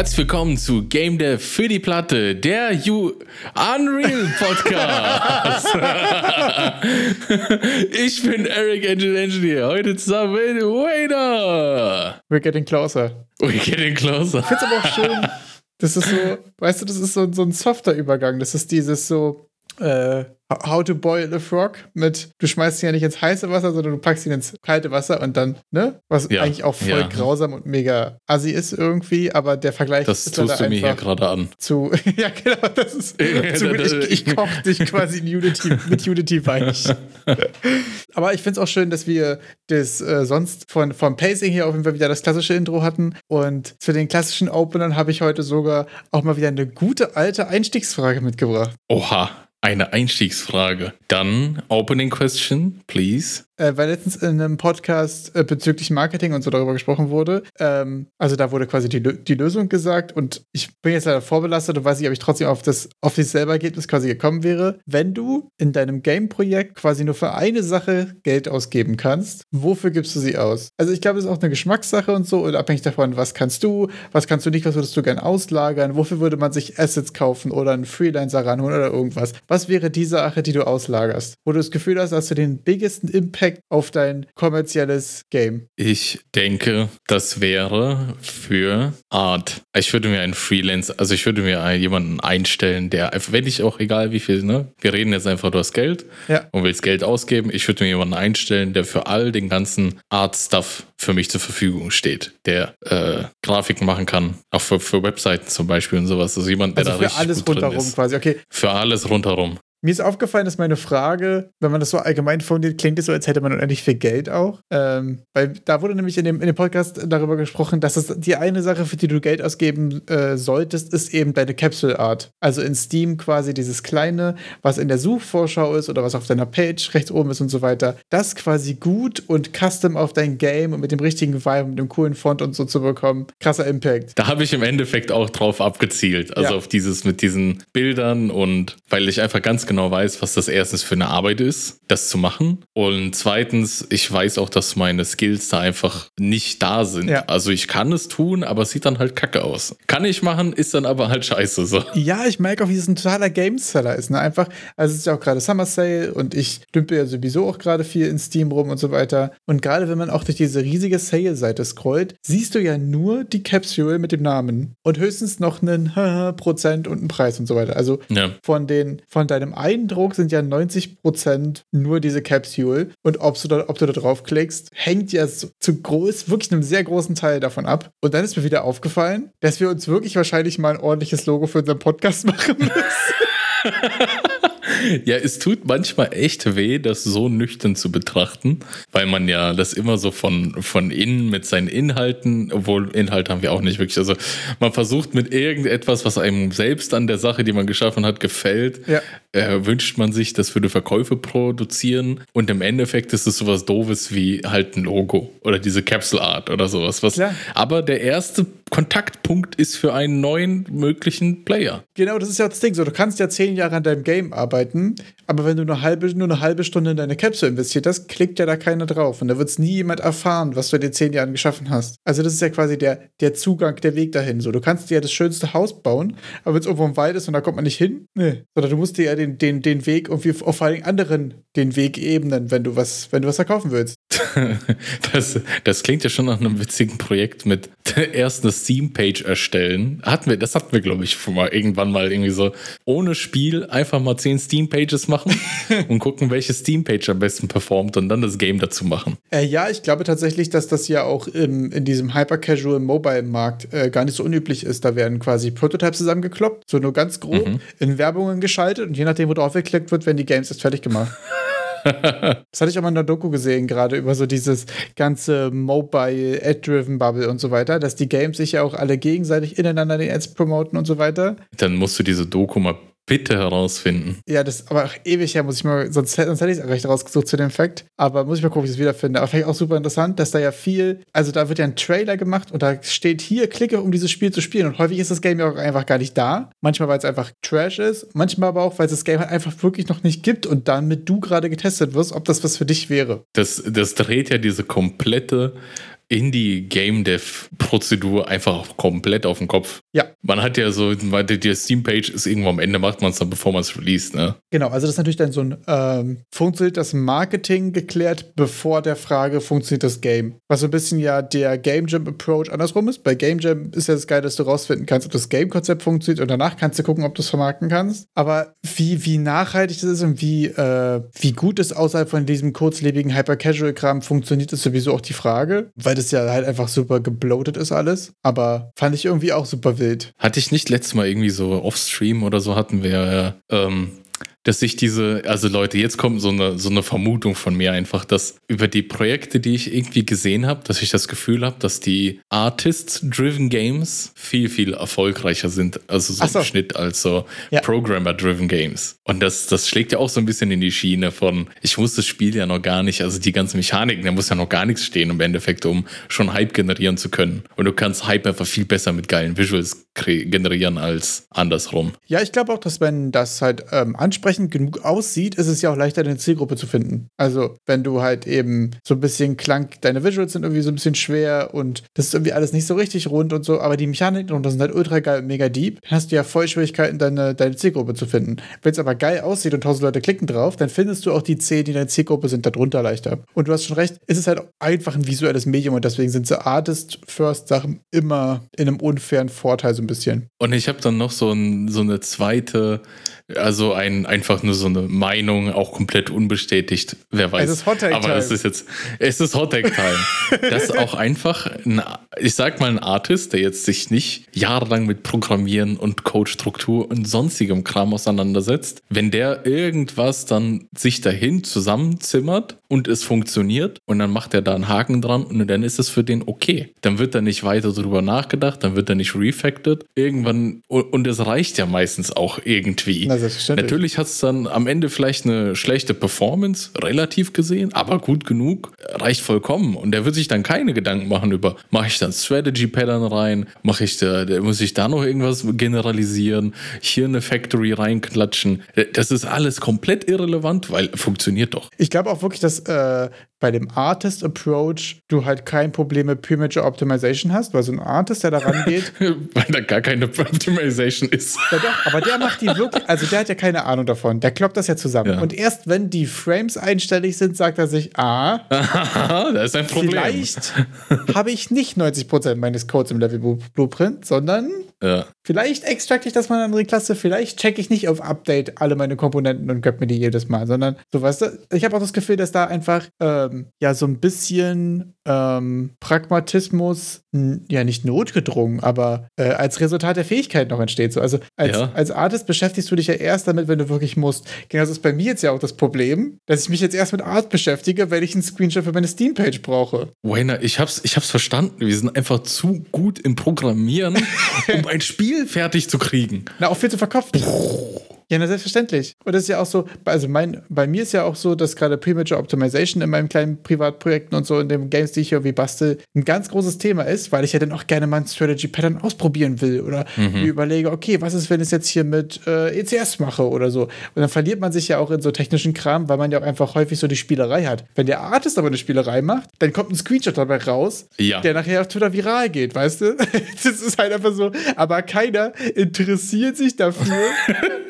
Herzlich willkommen zu Game Dev für die Platte, der You Unreal Podcast. ich bin Eric Engine Engineer, heute zusammen mit Wader. We're getting closer. We're getting closer. Ich finde es aber auch schön, das ist so, weißt du, das ist so, so ein softer Übergang. Das ist dieses so, äh, How to Boil a Frog mit, du schmeißt ihn ja nicht ins heiße Wasser, sondern du packst ihn ins kalte Wasser und dann, ne? Was ja, eigentlich auch voll ja. grausam und mega assi ist irgendwie, aber der Vergleich das ist tust du mir hier gerade an. Zu, ja, genau, das ist zu, ich, ich koche dich quasi in Unity, mit Unity weich. aber ich finde es auch schön, dass wir das äh, sonst von, vom Pacing hier auf jeden Fall wieder das klassische Intro hatten und zu den klassischen Openern habe ich heute sogar auch mal wieder eine gute alte Einstiegsfrage mitgebracht. Oha. Eine Einstiegsfrage. Dann Opening Question, please äh, weil letztens in einem Podcast äh, bezüglich Marketing und so darüber gesprochen wurde. Ähm, also da wurde quasi die, die Lösung gesagt und ich bin jetzt leider vorbelastet und weiß nicht, ob ich trotzdem auf das auf selber Ergebnis quasi gekommen wäre. Wenn du in deinem Game-Projekt quasi nur für eine Sache Geld ausgeben kannst, wofür gibst du sie aus? Also ich glaube, das ist auch eine Geschmackssache und so und abhängig davon, was kannst du, was kannst du nicht, was würdest du gern auslagern, wofür würde man sich Assets kaufen oder einen Freelancer ranholen oder irgendwas. Was wäre die Sache, die du auslagerst? Wo du das Gefühl hast, dass du den biggesten Impact Impact auf dein kommerzielles Game? Ich denke, das wäre für Art. Ich würde mir einen Freelance, also ich würde mir jemanden einstellen, der, wenn ich auch egal wie viel, ne? Wir reden jetzt einfach, du hast Geld ja. und willst Geld ausgeben. Ich würde mir jemanden einstellen, der für all den ganzen Art-Stuff für mich zur Verfügung steht, der äh, Grafiken machen kann, auch für, für Webseiten zum Beispiel und sowas. Also jemand, der also da richtig alles rundherum quasi, okay. Für alles rundherum. Mir ist aufgefallen, dass meine Frage, wenn man das so allgemein formuliert, klingt es so, als hätte man unendlich viel Geld auch. Ähm, weil da wurde nämlich in dem, in dem Podcast darüber gesprochen, dass es die eine Sache, für die du Geld ausgeben äh, solltest, ist eben deine Capsule Art. Also in Steam quasi dieses kleine, was in der Suchvorschau ist oder was auf deiner Page rechts oben ist und so weiter. Das quasi gut und custom auf dein Game und mit dem richtigen Vibe, mit dem coolen Font und so zu bekommen. Krasser Impact. Da habe ich im Endeffekt auch drauf abgezielt. Also ja. auf dieses mit diesen Bildern und weil ich einfach ganz genau weiß, was das erstens für eine Arbeit ist, das zu machen. Und zweitens, ich weiß auch, dass meine Skills da einfach nicht da sind. Ja. Also ich kann es tun, aber es sieht dann halt kacke aus. Kann ich machen, ist dann aber halt scheiße so. Ja, ich merke auch, wie es ein totaler Gameseller ist. Ne? Einfach, also es ist ja auch gerade Summer Sale und ich dümpel ja sowieso auch gerade viel in Steam rum und so weiter. Und gerade wenn man auch durch diese riesige Sale-Seite scrollt, siehst du ja nur die Capsule mit dem Namen und höchstens noch einen Prozent und einen Preis und so weiter. Also ja. von den, von deinem Eindruck sind ja 90% nur diese Capsule. Und ob du da, ob du da draufklickst, hängt ja zu, zu groß, wirklich einem sehr großen Teil davon ab. Und dann ist mir wieder aufgefallen, dass wir uns wirklich wahrscheinlich mal ein ordentliches Logo für unseren Podcast machen müssen. ja, es tut manchmal echt weh, das so nüchtern zu betrachten, weil man ja das immer so von, von innen mit seinen Inhalten, obwohl Inhalt haben wir auch nicht wirklich. Also man versucht mit irgendetwas, was einem selbst an der Sache, die man geschaffen hat, gefällt, ja. Äh, wünscht man sich, das würde Verkäufe produzieren und im Endeffekt ist es sowas doofes wie halt ein Logo oder diese Capsule Art oder sowas. Was, aber der erste Kontaktpunkt ist für einen neuen möglichen Player. Genau, das ist ja das Ding. So, du kannst ja zehn Jahre an deinem Game arbeiten, aber wenn du eine halbe, nur eine halbe Stunde in deine Capsule investiert hast, klickt ja da keiner drauf. Und da wird es nie jemand erfahren, was du in den zehn Jahren geschaffen hast. Also, das ist ja quasi der, der Zugang, der Weg dahin. So, du kannst dir ja das schönste Haus bauen, aber wenn es irgendwo im Wald ist und da kommt man nicht hin, nee. Sondern du musst dir ja den, den, den Weg irgendwie auf vor allen anderen den Weg ebnen, wenn du was, wenn du was verkaufen willst. das, das klingt ja schon nach einem witzigen Projekt mit erst eine Steam-Page erstellen. Hatten wir, das hatten wir, glaube ich, mal irgendwann mal irgendwie so ohne Spiel einfach mal zehn Steam-Pages machen und gucken, welche Steam-Page am besten performt und dann das Game dazu machen. Äh, ja, ich glaube tatsächlich, dass das ja auch im, in diesem Hyper-Casual-Mobile-Markt äh, gar nicht so unüblich ist. Da werden quasi Prototypes zusammengekloppt, so nur ganz grob, mhm. in Werbungen geschaltet und je nachdem, wo drauf geklickt wird, werden die Games erst fertig gemacht. das hatte ich auch mal in der Doku gesehen, gerade über so dieses ganze Mobile, Ad-Driven Bubble und so weiter, dass die Games sich ja auch alle gegenseitig ineinander die Ads promoten und so weiter. Dann musst du diese Doku mal bitte herausfinden. Ja, das aber auch ewig her, muss ich mal, sonst, sonst hätte ich es auch recht rausgesucht zu dem Fact. Aber muss ich mal gucken, ob ich es wiederfinde. Aber vielleicht auch super interessant, dass da ja viel, also da wird ja ein Trailer gemacht und da steht hier, klicke, um dieses Spiel zu spielen. Und häufig ist das Game ja auch einfach gar nicht da. Manchmal, weil es einfach Trash ist, manchmal aber auch, weil es das Game halt einfach wirklich noch nicht gibt und damit du gerade getestet wirst, ob das was für dich wäre. Das, das dreht ja diese komplette Indie-Game-Dev-Prozedur einfach komplett auf den Kopf. Ja. Man hat ja so, die Steam-Page ist irgendwo am Ende, macht man es dann, bevor man es release, ne? Genau, also das ist natürlich dann so ein, ähm, funktioniert das Marketing geklärt, bevor der Frage, funktioniert das Game? Was so ein bisschen ja der Game Jam-Approach andersrum ist. Bei Game Jam ist ja das Geil, dass du rausfinden kannst, ob das Game-Konzept funktioniert und danach kannst du gucken, ob du es vermarkten kannst. Aber wie, wie nachhaltig das ist und wie, äh, wie gut es außerhalb von diesem kurzlebigen Hyper-Casual-Kram funktioniert, ist sowieso auch die Frage, weil das ja halt einfach super gebloated ist alles. Aber fand ich irgendwie auch super wild. Hatte ich nicht letztes Mal irgendwie so off-stream oder so hatten wir ähm, dass sich diese, also Leute, jetzt kommt so eine, so eine Vermutung von mir einfach, dass über die Projekte, die ich irgendwie gesehen habe, dass ich das Gefühl habe, dass die Artist-Driven Games viel, viel erfolgreicher sind, also so, so. im Schnitt als so ja. Programmer-Driven Games. Und das, das schlägt ja auch so ein bisschen in die Schiene von, ich muss das Spiel ja noch gar nicht, also die ganzen Mechaniken, da muss ja noch gar nichts stehen im Endeffekt, um schon Hype generieren zu können. Und du kannst Hype einfach viel besser mit geilen Visuals generieren als andersrum. Ja, ich glaube auch, dass wenn das halt ähm, ansprechend genug aussieht, ist es ja auch leichter, eine Zielgruppe zu finden. Also, wenn du halt eben so ein bisschen Klang, deine Visuals sind irgendwie so ein bisschen schwer und das ist irgendwie alles nicht so richtig rund und so, aber die Mechaniken und das sind halt ultra geil und mega deep, dann hast du ja voll Schwierigkeiten, deine, deine Zielgruppe zu finden. Wenn es aber geil aussieht und tausend Leute klicken drauf, dann findest du auch die 10, die deine Zielgruppe sind, darunter leichter. Und du hast schon recht, ist es halt einfach ein visuelles Medium und deswegen sind so Artist-First-Sachen immer in einem unfairen Vorteil so ein bisschen. Und ich habe dann noch so, ein, so eine zweite also ein, einfach nur so eine Meinung, auch komplett unbestätigt. Wer weiß. Es ist Hot Aber es ist jetzt, es ist Hot Time. das ist auch einfach, ein, ich sag mal, ein Artist, der jetzt sich nicht jahrelang mit Programmieren und Codestruktur und sonstigem Kram auseinandersetzt. Wenn der irgendwas dann sich dahin zusammenzimmert und es funktioniert und dann macht er da einen Haken dran und dann ist es für den okay. Dann wird er nicht weiter darüber nachgedacht, dann wird er nicht refactored. Irgendwann, und es reicht ja meistens auch irgendwie. Na, Natürlich hat es dann am Ende vielleicht eine schlechte Performance, relativ gesehen, aber gut genug, reicht vollkommen. Und der wird sich dann keine Gedanken machen über, mache ich dann Strategy Pattern rein, mache ich da, muss ich da noch irgendwas generalisieren, hier eine Factory reinklatschen. Das ist alles komplett irrelevant, weil funktioniert doch. Ich glaube auch wirklich, dass äh, bei dem Artist Approach du halt kein Problem mit Premature Optimization hast, weil so ein Artist, der da rangeht. weil da gar keine Optimization ist. Ja doch, aber der macht die wirklich, also der hat ja keine Ahnung davon. Der kloppt das ja zusammen. Ja. Und erst wenn die Frames einstellig sind, sagt er sich, ah, das ist ein Problem. Vielleicht habe ich nicht 90% meines Codes im Level Blueprint, sondern ja. vielleicht extracte ich das mal in eine andere Klasse, vielleicht checke ich nicht auf Update alle meine Komponenten und göpp mir die jedes Mal, sondern so weißt du, ich habe auch das Gefühl, dass da einfach ähm, ja so ein bisschen ähm, Pragmatismus, ja nicht notgedrungen, aber äh, als Resultat der Fähigkeit noch entsteht. So, also als, ja. als Artist beschäftigst du dich ja erst damit, wenn du wirklich musst. Genau das ist bei mir jetzt ja auch das Problem, dass ich mich jetzt erst mit Art beschäftige, wenn ich einen Screenshot für meine Steam-Page brauche. Wayner, ich hab's, ich hab's verstanden. Wir sind einfach zu gut im Programmieren, um ein Spiel fertig zu kriegen. Na, auch viel zu verkopft. Ja, na, selbstverständlich. Und das ist ja auch so, also mein, bei mir ist ja auch so, dass gerade Premature Optimization in meinen kleinen Privatprojekten und so in den Games, die ich irgendwie bastel, ein ganz großes Thema ist, weil ich ja dann auch gerne mal ein Strategy Pattern ausprobieren will oder mhm. mir überlege, okay, was ist, wenn ich es jetzt hier mit äh, ECS mache oder so. Und dann verliert man sich ja auch in so technischen Kram, weil man ja auch einfach häufig so die Spielerei hat. Wenn der Artist aber eine Spielerei macht, dann kommt ein Screenshot dabei raus, ja. der nachher auf Twitter viral geht, weißt du? das ist halt einfach so, aber keiner interessiert sich dafür.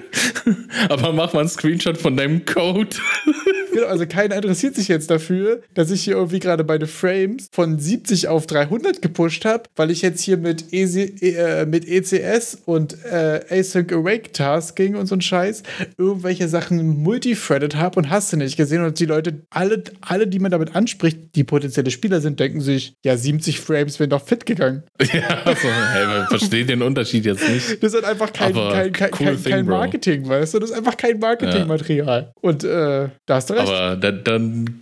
Aber mach mal einen Screenshot von deinem Code. genau, also keiner interessiert sich jetzt dafür, dass ich hier irgendwie gerade meine Frames von 70 auf 300 gepusht habe, weil ich jetzt hier mit, EC, äh, mit ECS und äh, Async Awake Tasking und so ein Scheiß irgendwelche Sachen multithreaded habe und hast du nicht gesehen. Und die Leute, alle, alle, die man damit anspricht, die potenzielle Spieler sind, denken sich, ja, 70 Frames wären doch fit gegangen. Ja, also, hey, man versteht den Unterschied jetzt nicht. Das ist einfach kein, kein, kein, cool kein, kein Marketing, weißt du? Das ist einfach kein Marketingmaterial. Ja. Und äh, da hast du recht. Aber dann, dann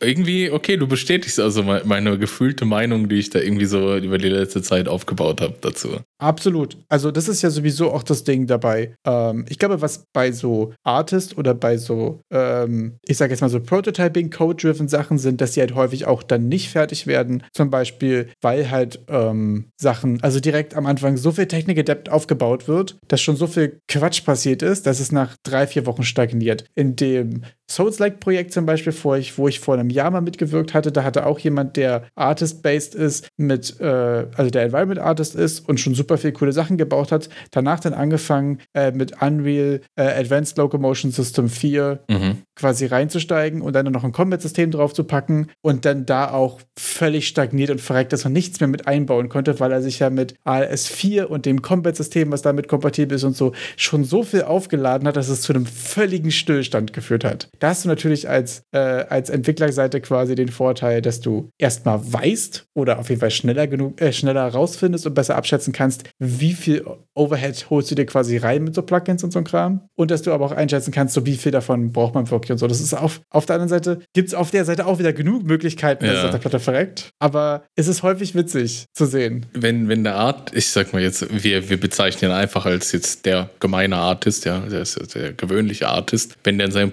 irgendwie, okay, du bestätigst also meine gefühlte Meinung, die ich da irgendwie so über die letzte Zeit aufgebaut habe dazu. Absolut. Also das ist ja sowieso auch das Ding dabei. Ähm, ich glaube, was bei so Artist oder bei so, ähm, ich sage jetzt mal so Prototyping, Code-driven Sachen sind, dass sie halt häufig auch dann nicht fertig werden. Zum Beispiel, weil halt ähm, Sachen, also direkt am Anfang so viel Technik-Adept aufgebaut wird, dass schon so viel Quatsch passiert ist, dass es nach drei, vier Wochen stagniert, in dem Souls-like-Projekt zum Beispiel, wo ich, wo ich vor einem Jahr mal mitgewirkt hatte. Da hatte auch jemand, der Artist-based ist, mit, äh, also der Environment Artist ist und schon super viel coole Sachen gebaut hat. Danach dann angefangen äh, mit Unreal äh, Advanced Locomotion System 4 mhm. quasi reinzusteigen und dann noch ein Combat-System drauf zu packen und dann da auch völlig stagniert und verreckt, dass man nichts mehr mit einbauen konnte, weil er sich ja mit ALS 4 und dem Combat-System, was damit kompatibel ist und so, schon so viel aufgeladen hat, dass es zu einem völligen Stillstand geführt hat. Da hast du natürlich als, äh, als Entwicklerseite quasi den Vorteil, dass du erstmal weißt oder auf jeden Fall schneller genug, äh, schneller rausfindest und besser abschätzen kannst, wie viel Overhead holst du dir quasi rein mit so Plugins und so Kram. Und dass du aber auch einschätzen kannst, so wie viel davon braucht man wirklich und so. Das ist auf, auf der anderen Seite, gibt es auf der Seite auch wieder genug Möglichkeiten, dass ja. es auf der Platte verreckt. Aber es ist häufig witzig zu sehen. Wenn, wenn der Art, ich sag mal jetzt, wir, wir bezeichnen ihn einfach als jetzt der gemeine Artist, ja, der der gewöhnliche Artist, wenn der in seinen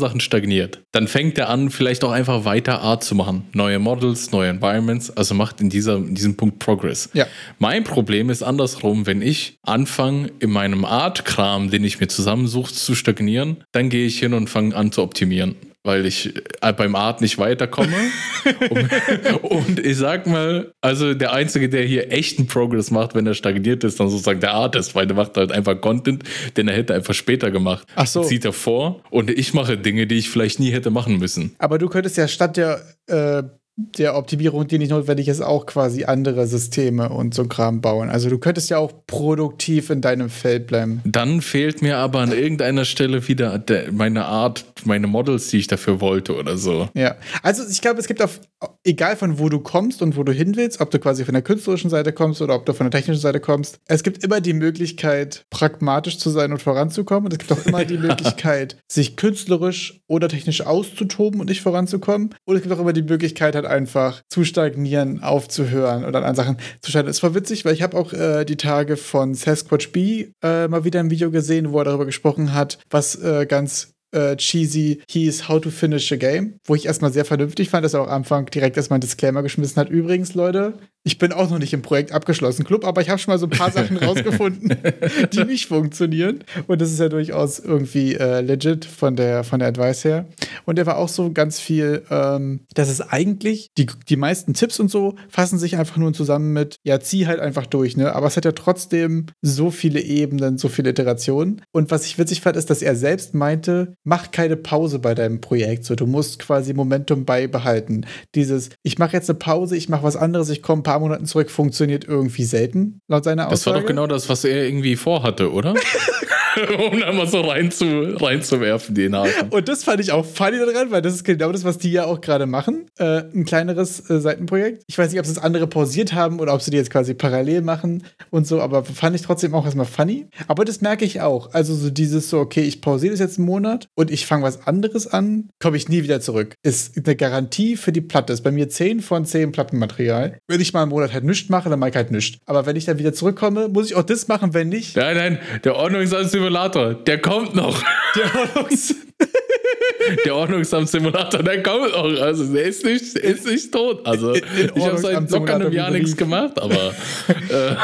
Programmiersachen stagniert, dann fängt er an, vielleicht auch einfach weiter Art zu machen. Neue Models, neue Environments, also macht in, dieser, in diesem Punkt Progress. Ja. Mein Problem ist andersrum, wenn ich anfange, in meinem Art-Kram, den ich mir zusammensuche, zu stagnieren, dann gehe ich hin und fange an zu optimieren weil ich äh, beim Art nicht weiterkomme. und, und, ich sag mal, also der Einzige, der hier echten Progress macht, wenn er stagniert ist, dann sozusagen der Artist, weil der macht halt einfach Content, den er hätte einfach später gemacht. Ach so. Zieht er vor und ich mache Dinge, die ich vielleicht nie hätte machen müssen. Aber du könntest ja statt der äh der Optimierung, die nicht notwendig ist, auch quasi andere Systeme und so Kram bauen. Also du könntest ja auch produktiv in deinem Feld bleiben. Dann fehlt mir aber an irgendeiner Stelle wieder der, meine Art, meine Models, die ich dafür wollte oder so. Ja, also ich glaube, es gibt auf, egal von wo du kommst und wo du hin willst, ob du quasi von der künstlerischen Seite kommst oder ob du von der technischen Seite kommst, es gibt immer die Möglichkeit, pragmatisch zu sein und voranzukommen. Und es gibt auch immer die Möglichkeit, sich künstlerisch oder technisch auszutoben und nicht voranzukommen. Und es gibt auch immer die Möglichkeit, halt einfach zu stagnieren, aufzuhören oder an Sachen zu scheitern. Es war witzig, weil ich habe auch äh, die Tage von Sasquatch B äh, mal wieder ein Video gesehen, wo er darüber gesprochen hat, was äh, ganz äh, cheesy hieß How to Finish a Game, wo ich erstmal sehr vernünftig fand, dass er auch am Anfang direkt erstmal ein Disclaimer geschmissen hat. Übrigens, Leute, ich bin auch noch nicht im Projekt abgeschlossen Club, aber ich habe schon mal so ein paar Sachen rausgefunden, die nicht funktionieren. Und das ist ja durchaus irgendwie äh, legit von der, von der Advice her. Und er war auch so ganz viel, ähm, dass es eigentlich, die, die meisten Tipps und so fassen sich einfach nur zusammen mit, ja, zieh halt einfach durch, ne? Aber es hat ja trotzdem so viele Ebenen, so viele Iterationen. Und was ich witzig fand, ist, dass er selbst meinte, mach keine Pause bei deinem Projekt. So, du musst quasi Momentum beibehalten. Dieses, ich mache jetzt eine Pause, ich mache was anderes, ich komme paar Monaten zurück funktioniert irgendwie selten, laut seiner Aussage. Das war doch genau das, was er irgendwie vorhatte, oder? um da mal so rein zu, reinzuwerfen, die Inhalte. Und das fand ich auch funny daran, weil das ist genau das, was die ja auch gerade machen. Äh, ein kleineres äh, Seitenprojekt. Ich weiß nicht, ob sie das andere pausiert haben oder ob sie die jetzt quasi parallel machen und so, aber fand ich trotzdem auch erstmal funny. Aber das merke ich auch. Also so dieses so, okay, ich pausiere das jetzt einen Monat und ich fange was anderes an, komme ich nie wieder zurück. Ist eine Garantie für die Platte. Ist bei mir 10 von 10 Plattenmaterial. Wenn ich mal einen Monat halt nichts mache, dann mache ich halt nichts. Aber wenn ich dann wieder zurückkomme, muss ich auch das machen, wenn nicht. Nein, nein, der Ordnungsamtssimulator, der kommt noch. Der Ordnungs der Ordnungsamtssimulator, der kommt noch. Also der ist nicht, der ist nicht tot. Also ich habe seit locker einem Jahr nichts gemacht, aber äh.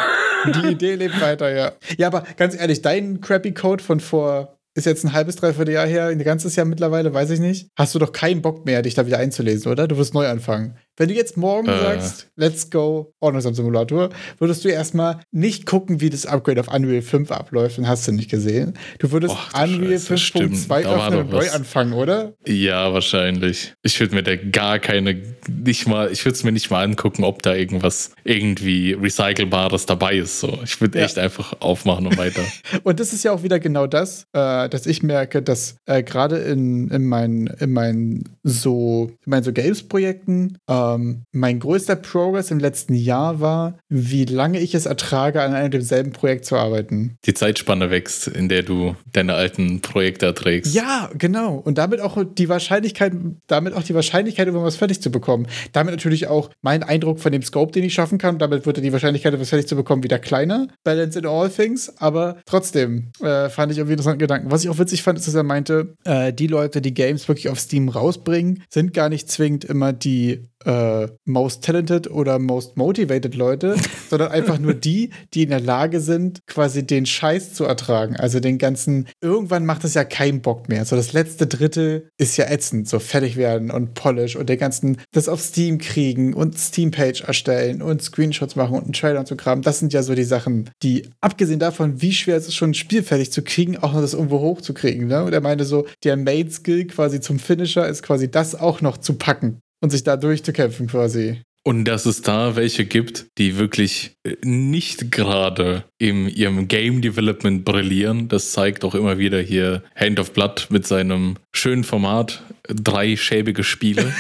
die Idee lebt weiter, ja. Ja, aber ganz ehrlich, dein Crappy Code von vor ist jetzt ein halbes, dreiviertel Jahr her, ein ganzes Jahr mittlerweile, weiß ich nicht. Hast du doch keinen Bock mehr, dich da wieder einzulesen, oder? Du wirst neu anfangen. Wenn du jetzt morgen äh. sagst, let's go, Ordnungsamt-Simulator, würdest du erstmal nicht gucken, wie das Upgrade auf Unreal 5 abläuft, dann hast du nicht gesehen. Du würdest Och, Unreal 5.2 öffnen und neu anfangen, oder? Ja, wahrscheinlich. Ich würde mir da gar keine, nicht mal, ich würde es mir nicht mal angucken, ob da irgendwas irgendwie Recycelbares dabei ist. So. Ich würde ja. echt einfach aufmachen und weiter. und das ist ja auch wieder genau das, äh, dass ich merke, dass äh, gerade in, in meinen, in meinen so, in meinen so Games-Projekten, äh, ähm, mein größter Progress im letzten Jahr war, wie lange ich es ertrage, an einem demselben Projekt zu arbeiten. Die Zeitspanne wächst, in der du deine alten Projekte erträgst. Ja, genau. Und damit auch die Wahrscheinlichkeit, damit auch die Wahrscheinlichkeit, irgendwas fertig zu bekommen. Damit natürlich auch mein Eindruck von dem Scope, den ich schaffen kann. Damit würde die Wahrscheinlichkeit, etwas fertig zu bekommen, wieder kleiner. Balance in all things. Aber trotzdem äh, fand ich irgendwie interessanten Gedanken. Was ich auch witzig fand, ist, dass er meinte, äh, die Leute, die Games wirklich auf Steam rausbringen, sind gar nicht zwingend immer die äh, Most Talented oder Most Motivated Leute, sondern einfach nur die, die in der Lage sind, quasi den Scheiß zu ertragen. Also den ganzen, irgendwann macht es ja keinen Bock mehr. So das letzte Drittel ist ja ätzend, so fertig werden und Polish und den ganzen, das auf Steam kriegen und Steam-Page erstellen und Screenshots machen und einen Trailer und so Kram. Das sind ja so die Sachen, die, abgesehen davon, wie schwer es ist, schon ein Spiel fertig zu kriegen, auch noch das irgendwo hochzukriegen. Ne? Und er meinte so, der Main-Skill quasi zum Finisher ist quasi das auch noch zu packen und sich da durchzukämpfen quasi. Und dass es da welche gibt, die wirklich äh, nicht gerade in ihrem Game Development brillieren, das zeigt auch immer wieder hier Hand of Blood mit seinem schönen Format, drei schäbige Spiele.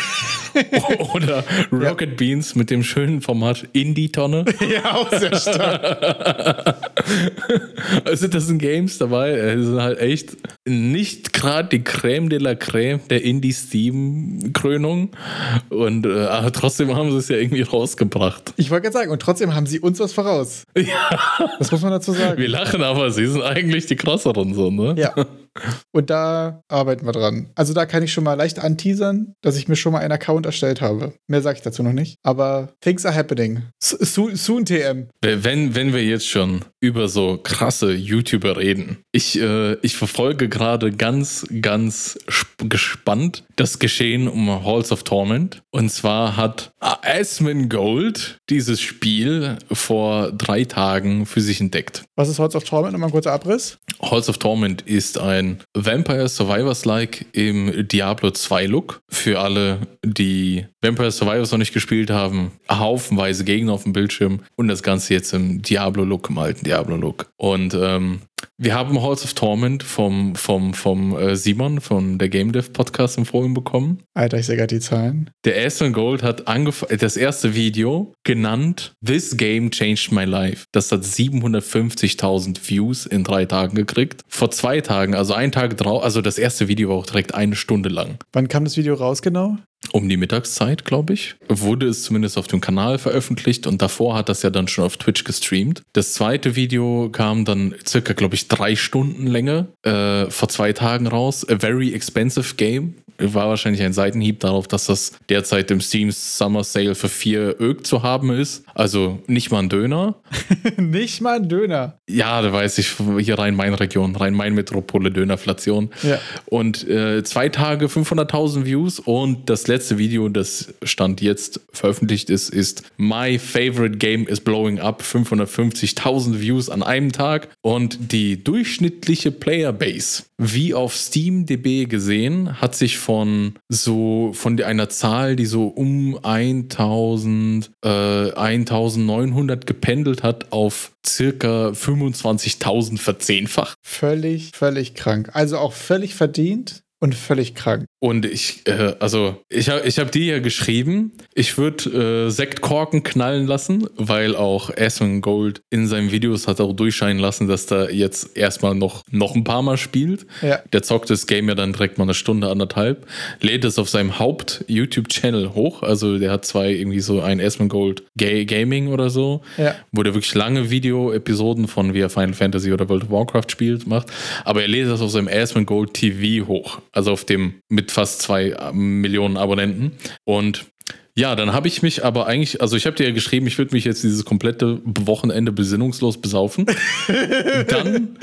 Oder Rocket ja. Beans mit dem schönen Format Indie-Tonne. Ja, auch sehr stark. also, das sind Games dabei, die sind halt echt nicht gerade die Creme de la Creme der Indie-Steam-Krönung. Und äh, aber trotzdem haben sie es ja irgendwie rausgebracht. Ich wollte gerade sagen, und trotzdem haben sie uns was voraus. Ja. Das muss man dazu sagen. Wir lachen, aber sie sind eigentlich die krasseren so, ne? Ja. Und da arbeiten wir dran. Also da kann ich schon mal leicht anteasern, dass ich mir schon mal einen Account erstellt habe. Mehr sage ich dazu noch nicht. Aber things are happening. So, soon TM. Wenn, wenn wir jetzt schon über so krasse YouTuber reden. Ich, äh, ich verfolge gerade ganz, ganz gespannt das Geschehen um Halls of Torment. Und zwar hat Asmon Gold dieses Spiel vor drei Tagen für sich entdeckt. Was ist Halls of Torment? Nochmal ein kurzer Abriss. Halls of Torment ist ein Vampire Survivors-like im Diablo 2 Look. Für alle, die Vampire Survivors noch nicht gespielt haben, haufenweise Gegner auf dem Bildschirm und das Ganze jetzt im Diablo-Look, im alten Diablo-Look. Und ähm, wir haben Halls of Torment vom, vom, vom äh, Simon von der Game Dev Podcast empfohlen bekommen. Alter, ich sehe gerade die Zahlen. Der Aston Gold hat das erste Video genannt This Game Changed My Life. Das hat 750.000 Views in drei Tagen gekriegt. Vor zwei Tagen, also einen Tag drauf, also das erste Video war auch direkt eine Stunde lang. Wann kam das Video raus genau? Um die Mittagszeit, glaube ich. Wurde es zumindest auf dem Kanal veröffentlicht und davor hat das ja dann schon auf Twitch gestreamt. Das zweite Video kam dann circa, glaube ich, drei Stunden Länge äh, vor zwei Tagen raus. A very expensive game war wahrscheinlich ein Seitenhieb darauf, dass das derzeit im Steam Summer Sale für 4 Ög zu haben ist. Also nicht mal ein Döner. nicht mal ein Döner. Ja, da weiß ich, hier Rhein-Main-Region, Rhein-Main-Metropole, Dönerflation. Ja. Und äh, zwei Tage 500.000 Views und das letzte Video, das Stand jetzt veröffentlicht ist, ist My Favorite Game is Blowing Up. 550.000 Views an einem Tag und die durchschnittliche Playerbase, wie auf SteamDB gesehen, hat sich von so, von einer Zahl, die so um 1000, äh, 1900 gependelt hat, auf circa 25.000 verzehnfacht. Völlig, völlig krank. Also auch völlig verdient und völlig krank. Und ich, äh, also, ich habe ich hab dir ja geschrieben, ich würde äh, Sektkorken knallen lassen, weil auch Asmon Gold in seinen Videos hat auch durchscheinen lassen, dass da jetzt erstmal noch, noch ein paar Mal spielt. Ja. Der zockt das Game ja dann direkt mal eine Stunde, anderthalb, lädt es auf seinem Haupt-YouTube-Channel hoch. Also, der hat zwei, irgendwie so ein Asmon Gold Gay Gaming oder so, ja. wo der wirklich lange Video-Episoden von wie er Final Fantasy oder World of Warcraft spielt, macht. Aber er lädt das auf seinem Asmon Gold TV hoch also auf dem mit fast zwei äh, Millionen Abonnenten. Und ja, dann habe ich mich aber eigentlich, also ich habe dir ja geschrieben, ich würde mich jetzt dieses komplette Wochenende besinnungslos besaufen. dann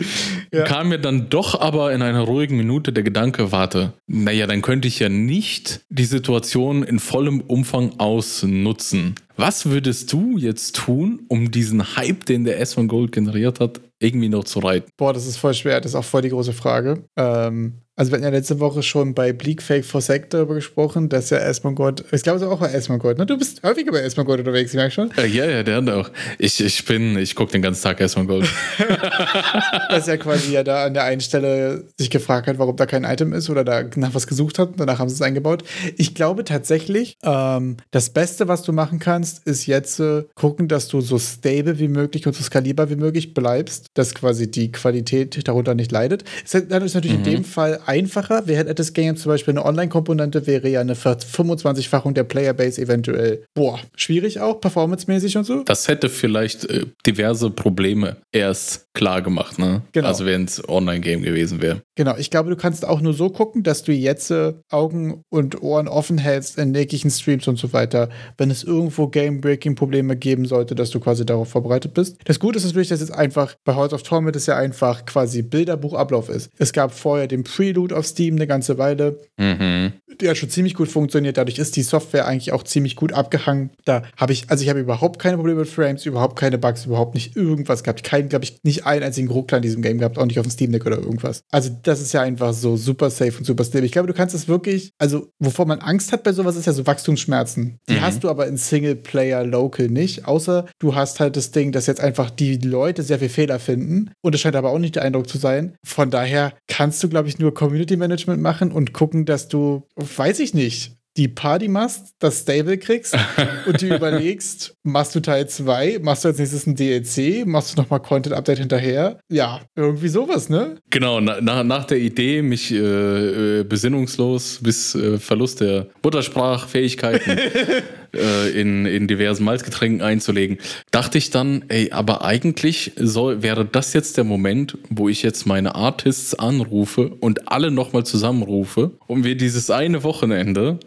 ja. kam mir dann doch aber in einer ruhigen Minute der Gedanke, warte, naja, dann könnte ich ja nicht die Situation in vollem Umfang ausnutzen. Was würdest du jetzt tun, um diesen Hype, den der S1 Gold generiert hat, irgendwie noch zu reiten? Boah, das ist voll schwer. Das ist auch voll die große Frage. Ähm, also wir hatten ja letzte Woche schon bei Bleak Fake for Sec darüber gesprochen, dass ja Asmongold, ich glaube es auch bei Asmongold, ne? Du bist häufiger bei Asmongold unterwegs, ich merke schon. Äh, ja, ja, der hat auch. Ich, ich bin, ich gucke den ganzen Tag Asmongold. dass er quasi ja da an der einen Stelle sich gefragt hat, warum da kein Item ist oder da nach was gesucht hat. Danach haben sie es eingebaut. Ich glaube tatsächlich, ähm, das Beste, was du machen kannst, ist jetzt äh, gucken, dass du so stable wie möglich und so skalierbar wie möglich bleibst, dass quasi die Qualität darunter nicht leidet. Dann ist natürlich mhm. in dem Fall einfacher. Wir hätten das Game zum Beispiel eine Online-Komponente, wäre ja eine 25-fachung der Playerbase eventuell. Boah, schwierig auch, performancemäßig und so. Das hätte vielleicht äh, diverse Probleme erst klar gemacht, ne? Genau. Also wenn es Online-Game gewesen wäre. Genau, ich glaube, du kannst auch nur so gucken, dass du jetzt äh, Augen und Ohren offen hältst in jeglichen Streams und so weiter, wenn es irgendwo Game-Breaking-Probleme geben sollte, dass du quasi darauf vorbereitet bist. Das Gute ist natürlich, dass jetzt einfach bei Hearts of Torment es ja einfach quasi Bilderbuchablauf ist. Es gab vorher den Prelude auf Steam eine ganze Weile. Mhm. Der hat schon ziemlich gut funktioniert. Dadurch ist die Software eigentlich auch ziemlich gut abgehangen. Da habe ich, also ich habe überhaupt keine Probleme mit Frames, überhaupt keine Bugs, überhaupt nicht irgendwas gehabt. Keinen, glaube ich, nicht einen einzigen Ruckler in diesem Game gehabt, auch nicht auf dem Steam Deck oder irgendwas. Also das ist ja einfach so super safe und super stable. Ich glaube, du kannst es wirklich, also wovor man Angst hat bei sowas, ist ja so Wachstumsschmerzen. Die Mhm. hast du aber in Singleplayer Local nicht, außer du hast halt das Ding, dass jetzt einfach die Leute sehr viel Fehler finden und es scheint aber auch nicht der Eindruck zu sein. Von daher kannst du, glaube ich, nur Community Management machen und gucken, dass du, weiß ich nicht, die Party machst, das Stable kriegst und du überlegst, machst du Teil 2, machst du als nächstes ein DLC, machst du nochmal Content-Update hinterher? Ja, irgendwie sowas, ne? Genau, na, nach, nach der Idee, mich äh, äh, besinnungslos bis äh, Verlust der Muttersprachfähigkeiten äh, in, in diversen Malzgetränken einzulegen, dachte ich dann, ey, aber eigentlich soll, wäre das jetzt der Moment, wo ich jetzt meine Artists anrufe und alle nochmal zusammenrufe und wir dieses eine Wochenende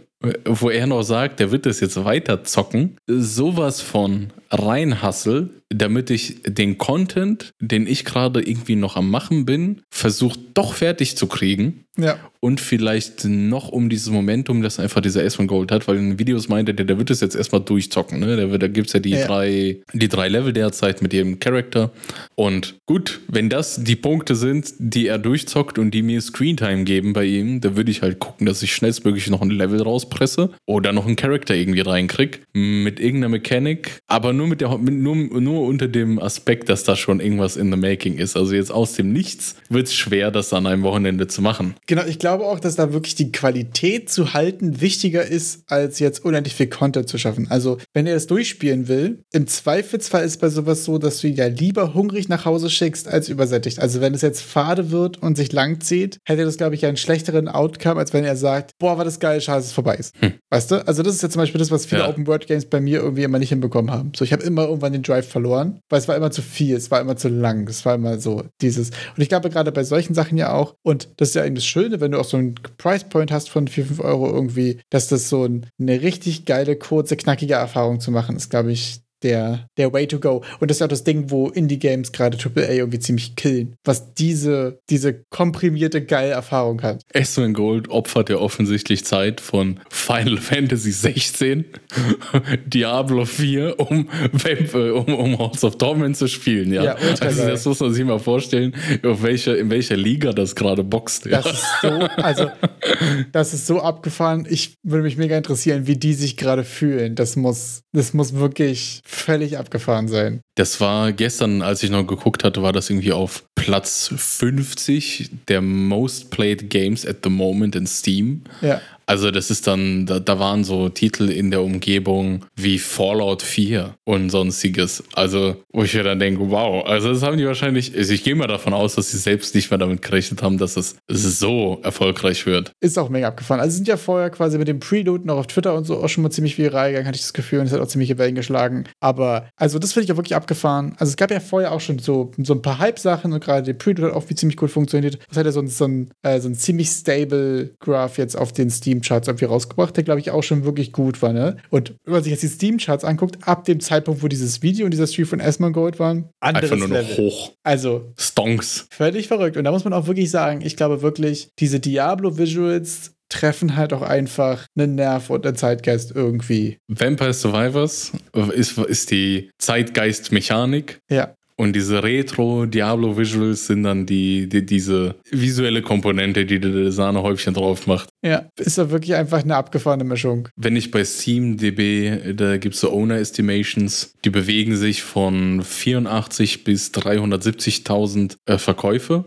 wo er noch sagt, der wird das jetzt weiter zocken, sowas von reinhassel, damit ich den Content, den ich gerade irgendwie noch am machen bin, versucht doch fertig zu kriegen. Ja. Und vielleicht noch um dieses Momentum, das einfach dieser S1 Gold hat, weil in den Videos meinte der, der wird es jetzt erstmal durchzocken. Ne? Da, da gibt es ja die, Ja. Drei, die drei Level derzeit mit jedem Charakter. Und gut, wenn das die Punkte sind, die er durchzockt und die mir Screentime geben bei ihm, dann würde ich halt gucken, dass ich schnellstmöglich noch ein Level rauspresse oder noch einen Charakter irgendwie reinkrieg mit irgendeiner Mechanik, aber nur mit der mit, nur, nur unter dem Aspekt, dass da schon irgendwas in the making ist. Also jetzt aus dem Nichts wird es schwer, das an einem Wochenende zu machen. Genau, ich glaube auch, dass da wirklich die Qualität zu halten wichtiger ist, als jetzt unendlich viel Content zu schaffen. Also, wenn er das durchspielen will, im Zweifelsfall ist bei sowas so, dass du ihn ja lieber hungrig nach Hause schickst, als übersättigt. Also, wenn es jetzt fade wird und sich lang zieht, hätte das, glaube ich, einen schlechteren Outcome, als wenn er sagt, boah, war das geil, dass es vorbei ist. Weißt du? Also, das ist ja zum Beispiel das, was viele Ja. Open-World-Games bei mir irgendwie immer nicht hinbekommen haben. So, ich habe immer irgendwann den Drive verloren, weil es war immer zu viel, es war immer zu lang, es war immer so dieses. Und ich glaube, gerade bei solchen Sachen ja auch, und das ist ja eben das Schöne, wenn du auch so einen Price Point hast von 4, 5 Euro irgendwie, dass das so ein, eine richtig geile, kurze, knackige Erfahrung zu machen ist, glaube ich, der, der Way to go. Und das ist ja auch das Ding, wo Indie-Games gerade AAA irgendwie ziemlich killen, was diese, diese komprimierte, geile Erfahrung hat. S1 Gold opfert ja offensichtlich Zeit von Final Fantasy 16, Diablo 4, um, um, um House of Torment zu spielen. Ja, Ja, also das muss man sich mal vorstellen, auf welcher, in welcher Liga das gerade boxt. Ja. Das ist so, also, das ist so abgefahren. Ich würde mich mega interessieren, wie die sich gerade fühlen. Das muss, das muss wirklich völlig abgefahren sein. Das war gestern, als ich noch geguckt hatte, war das irgendwie auf Platz 50 der Most Played Games at the Moment in Steam. Ja. Also das ist dann, da, da waren so Titel in der Umgebung wie Fallout 4 und sonstiges. Also, wo ich mir dann denke, wow, also das haben die wahrscheinlich, also ich gehe mal davon aus, dass sie selbst nicht mehr damit gerechnet haben, dass es, dass es so erfolgreich wird. Ist auch mega abgefahren. Also sind ja vorher quasi mit dem Prelude noch auf Twitter und so auch schon mal ziemlich viral gegangen, hatte ich das Gefühl, und es hat auch ziemliche Wellen geschlagen. Aber, also das finde ich auch wirklich abgefahren. Also es gab ja vorher auch schon so, so ein paar Hype-Sachen und gerade der Prelude hat auch wie ziemlich gut funktioniert. Das hat ja so ein, so ein, äh, so ein ziemlich stable Graph jetzt auf den Steam-Charts irgendwie rausgebracht, der glaube ich auch schon wirklich gut war, ne? Und wenn man sich jetzt die Steam-Charts anguckt, ab dem Zeitpunkt, wo dieses Video und dieser Stream von Esmond Gold waren, anderes Einfach nur noch Level. hoch. Also Stonks. Völlig verrückt. Und da muss man auch wirklich sagen, ich glaube wirklich, diese Diablo-Visuals treffen halt auch einfach einen Nerv und einen Zeitgeist irgendwie. Vampire Survivors ist, ist die Zeitgeist-Mechanik. Ja. Und diese Retro-Diablo-Visuals sind dann die, die, diese visuelle Komponente, die das Sahnehäubchen drauf macht. Ja. Ist ja wirklich einfach eine abgefahrene Mischung. Wenn ich bei SteamDB, da gibt es so Owner Estimations, die bewegen sich von 84 bis 370.000 äh, Verkäufe.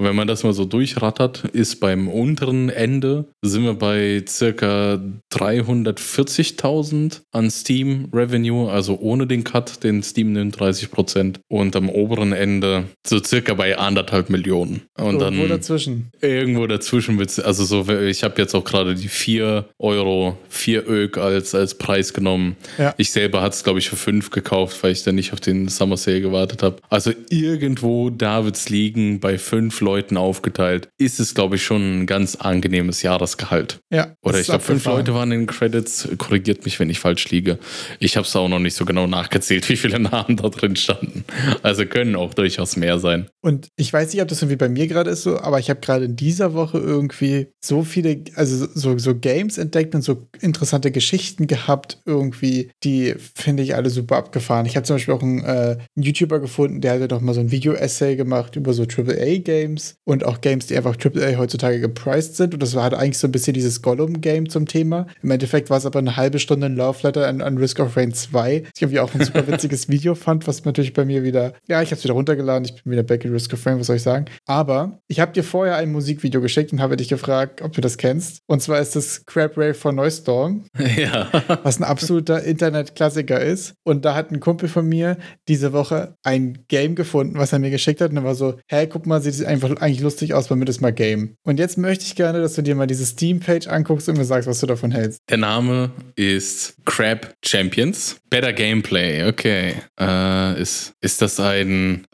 Und wenn man das mal so durchrattert, ist beim unteren Ende sind wir bei circa 340.000 an Steam Revenue, also ohne den Cut, den Steam nimmt 30 Prozent. Und am oberen Ende so circa bei anderthalb Millionen. Und Irgendwo dann dazwischen. irgendwo dazwischen also so, ich habe jetzt auch gerade die 4 Euro, 4 Ök als, als Preis genommen. Ja. Ich selber hatte es, glaube ich, für 5 gekauft, weil ich dann nicht auf den Summer Sale gewartet habe. Also irgendwo da wird's liegen, bei fünf Leuten aufgeteilt, ist es, glaube ich, schon ein ganz angenehmes Jahresgehalt. Ja. Oder ich glaube, fünf. Leute waren in den Credits. Korrigiert mich, wenn ich falsch liege. Ich habe es auch noch nicht so genau nachgezählt, wie viele Namen da drin standen. Also können auch durchaus mehr sein. Und ich weiß nicht, ob das irgendwie bei mir gerade ist so, aber ich habe gerade in dieser Woche irgendwie so viele, also so, so Games entdeckt und so interessante Geschichten gehabt, irgendwie, die finde ich alle super abgefahren. Ich habe zum Beispiel auch einen, äh, einen YouTuber gefunden, der hatte doch mal so ein Video-Essay gemacht über so AAA-Games und auch Games, die einfach AAA heutzutage gepriced sind. Und das war halt eigentlich so ein bisschen dieses Gollum-Game zum Thema. Im Endeffekt war es aber eine halbe Stunde ein Love Letter an, an Risk of Rain 2. Was ich irgendwie auch ein super witziges Video fand, was natürlich bei mir wieder, ja, ich habe es wieder runtergeladen, ich bin wieder back in Risk of Rain, was soll ich sagen. Aber ich habe dir vorher ein Musikvideo geschickt und habe dich gefragt, ob du das kennst. Und zwar ist das Crab Ray von Neustorm ja. was ein absoluter Internetklassiker ist. Und da hat ein Kumpel von mir diese Woche ein Game gefunden, was er mir geschickt hat. Und er war so, hey, guck mal, sieht einfach eigentlich lustig aus, wir das mal Game. Und jetzt möchte ich gerne, dass du dir mal diese Steam-Page anguckst und mir sagst, was du davon hältst. Der Name ist Crab Champions. Better Gameplay, okay. Äh, ist, ist das ein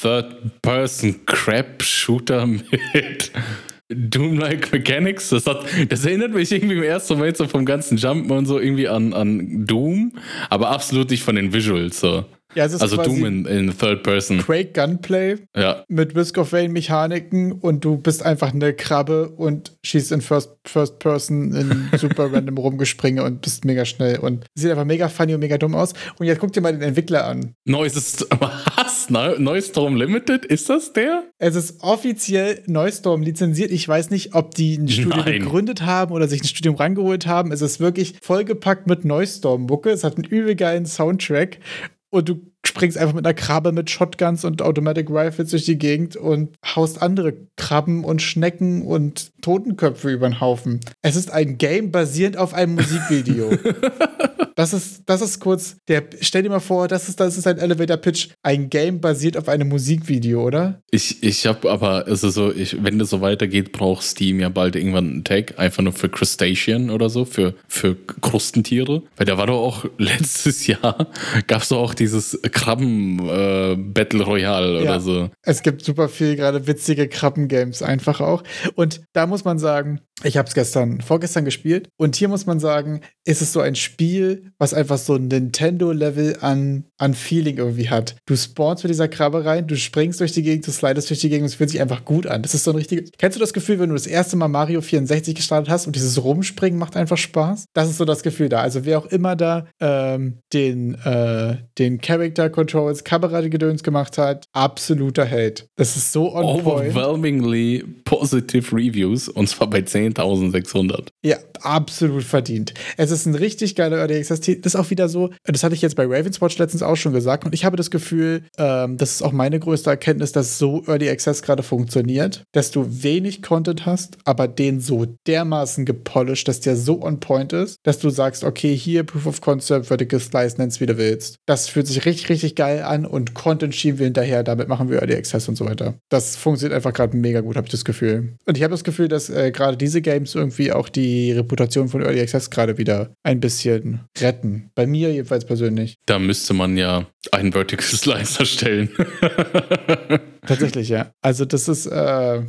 Third-Person-Crab-Shooter mit Doom-like Mechanics? Das, hat, das erinnert mich irgendwie im ersten Moment so vom ganzen Jumpen und so irgendwie an, an Doom, aber absolut nicht von den Visuals. So. Ja, es ist Also quasi Doom in, in Third Person. Quake Gunplay Ja. mit Risk of Rain Mechaniken und du bist einfach eine Krabbe und schießt in First, First Person in super random rumgespringe und bist mega schnell und sieht einfach mega funny und mega dumm aus. Und jetzt guck dir mal den Entwickler an. Neues, was? Neustorm Limited? Ist das der? Es ist offiziell Neustorm lizenziert. Ich weiß nicht, ob die ein Studium Nein. gegründet haben oder sich ein Studium rangeholt haben. Es ist wirklich vollgepackt mit Neustorm-Mucke. Es hat einen übel geilen Soundtrack. Und du springst einfach mit einer Krabbe mit Shotguns und Automatic Rifles durch die Gegend und haust andere Krabben und Schnecken und Totenköpfe über den Haufen. Es ist ein Game basierend auf einem Musikvideo. Das ist, das ist kurz, der, stell dir mal vor, das ist, das ist ein Elevator Pitch. Ein Game basiert auf einem Musikvideo, oder? Ich, ich habe aber, also so, ich, wenn das so weitergeht, braucht Steam ja bald irgendwann einen Tag, einfach nur für Crustacean oder so, für, für Krustentiere. Weil da war doch auch letztes Jahr, gab es doch auch dieses Krabben-Battle Royale Ja. oder so. Es gibt super viel gerade witzige Krabben-Games einfach auch. Und da muss man sagen, ich habe es gestern, vorgestern gespielt. Und hier muss man sagen, ist es so ein Spiel, was einfach so ein Nintendo-Level an, an Feeling irgendwie hat. Du spawnst mit dieser Krabbe rein, du springst durch die Gegend, du slidest durch die Gegend und es fühlt sich einfach gut an. Das ist so ein richtiges. Kennst du das Gefühl, wenn du das erste Mal Mario 64 gestartet hast und dieses Rumspringen macht einfach Spaß? Das ist so das Gefühl da. Also wer auch immer da ähm, den, äh, den Character Controls, Kameragedöns gemacht hat, absoluter Held. Das ist so on point. Overwhelmingly positive Reviews und zwar bei 10.600. Ja, absolut verdient. Es ist ein richtig geiler Early Access. Titel. Das ist auch wieder so, das hatte ich jetzt bei Ravenswatch letztens auch schon gesagt und ich habe das Gefühl, ähm, das ist auch meine größte Erkenntnis, dass so Early Access gerade funktioniert, dass du wenig Content hast, aber den so dermaßen gepolished, dass der so on point ist, dass du sagst, okay, hier Proof of Concept, Vertical Slice, nenn's wie du willst. Das fühlt sich richtig, richtig geil an und Content schieben wir hinterher, damit machen wir Early Access und so weiter. Das funktioniert einfach gerade mega gut, habe ich das Gefühl. Und ich habe das Gefühl, dass äh, gerade diese Games irgendwie auch die Reputation von Early Access gerade wieder ein bisschen retten. Bei mir jedenfalls persönlich. Da müsste man ja einen Vertical Slice erstellen. Tatsächlich, ja. Also das ist, äh,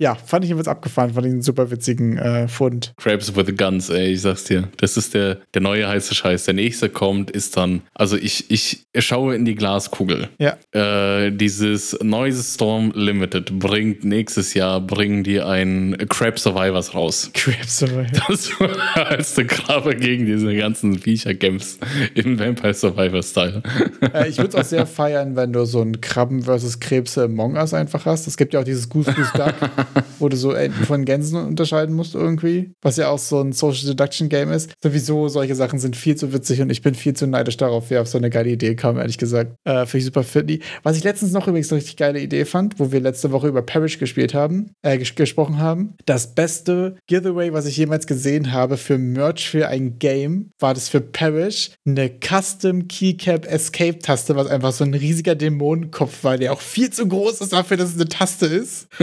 ja, fand ich jedenfalls abgefahren, fand ich einen super witzigen äh, Fund. Crabs with Guns, ey, ich sag's dir. Das ist der, der neue heiße Scheiß. Der nächste kommt, ist dann, also ich, ich schaue in die Glaskugel. Ja. Äh, dieses Noise Storm Limited bringt nächstes Jahr, bringen die ein Crab Survivors raus. Crabs Survival. Das war als der Krabbe gegen diese ganzen Viecher kämpfst im Vampire Survivor Style. äh, ich würde es auch sehr feiern, wenn du so ein Krabben versus Krebse Among Us einfach hast. Es gibt ja auch dieses Goose Goose Duck. wo du so Enten von Gänsen unterscheiden musst irgendwie, was ja auch so ein Social Deduction Game ist. Sowieso solche Sachen sind viel zu witzig und ich bin viel zu neidisch darauf, wer auf so eine geile Idee kam, ehrlich gesagt. Äh, Finde ich super funny. Was ich letztens noch übrigens eine richtig geile Idee fand, wo wir letzte Woche über Parish gespielt haben, äh, ges gesprochen haben. Das beste Giveaway, was ich jemals gesehen habe für Merch für ein Game, war das für Parish eine Custom Keycap Escape Taste, was einfach so ein riesiger Dämonenkopf war, der auch viel zu groß ist dafür, dass es eine Taste ist.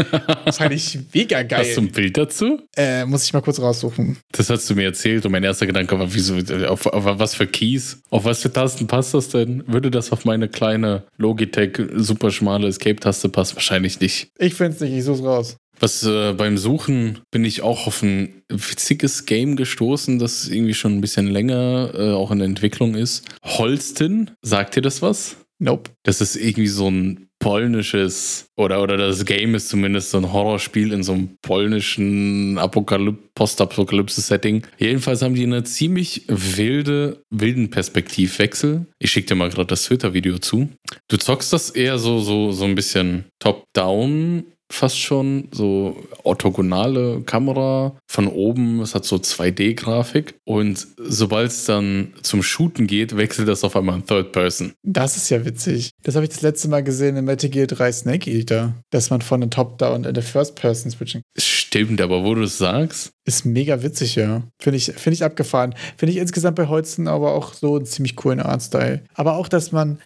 Das fand ich mega geil. Hast du ein Bild dazu? Äh, muss ich mal kurz raussuchen. Das hast du mir erzählt und mein erster Gedanke war, wieso, auf, auf was für Keys, auf was für Tasten passt das denn? Würde das auf meine kleine Logitech super schmale Escape-Taste passen? Wahrscheinlich nicht. Ich finde es nicht, ich suche es raus. Was äh, beim Suchen bin ich auch auf ein witziges Game gestoßen, das irgendwie schon ein bisschen länger äh, auch in der Entwicklung ist. Holston, sagt dir das was? Nope. Das ist irgendwie so ein polnisches, oder, oder das Game ist zumindest so ein Horrorspiel in so einem polnischen Apokalyp Postapokalypse-Setting. Jedenfalls haben die eine ziemlich wilde, wilden Perspektivwechsel. Ich schicke dir mal gerade das Twitter-Video zu. Du zockst das eher so, so, so ein bisschen top-down fast schon so orthogonale Kamera von oben. Es hat so 2D-Grafik und sobald es dann zum Shooten geht, wechselt das auf einmal in Third Person. Das ist ja witzig. Das habe ich das letzte Mal gesehen in Metal Gear 3 Snake Eater, dass man von der Top-Down in der First Person switchen. Stimmt, aber wo du es sagst, ist mega witzig, ja. Finde ich, find ich abgefahren. Finde ich insgesamt bei Holzen aber auch so einen ziemlich coolen Artstyle. Aber auch, dass man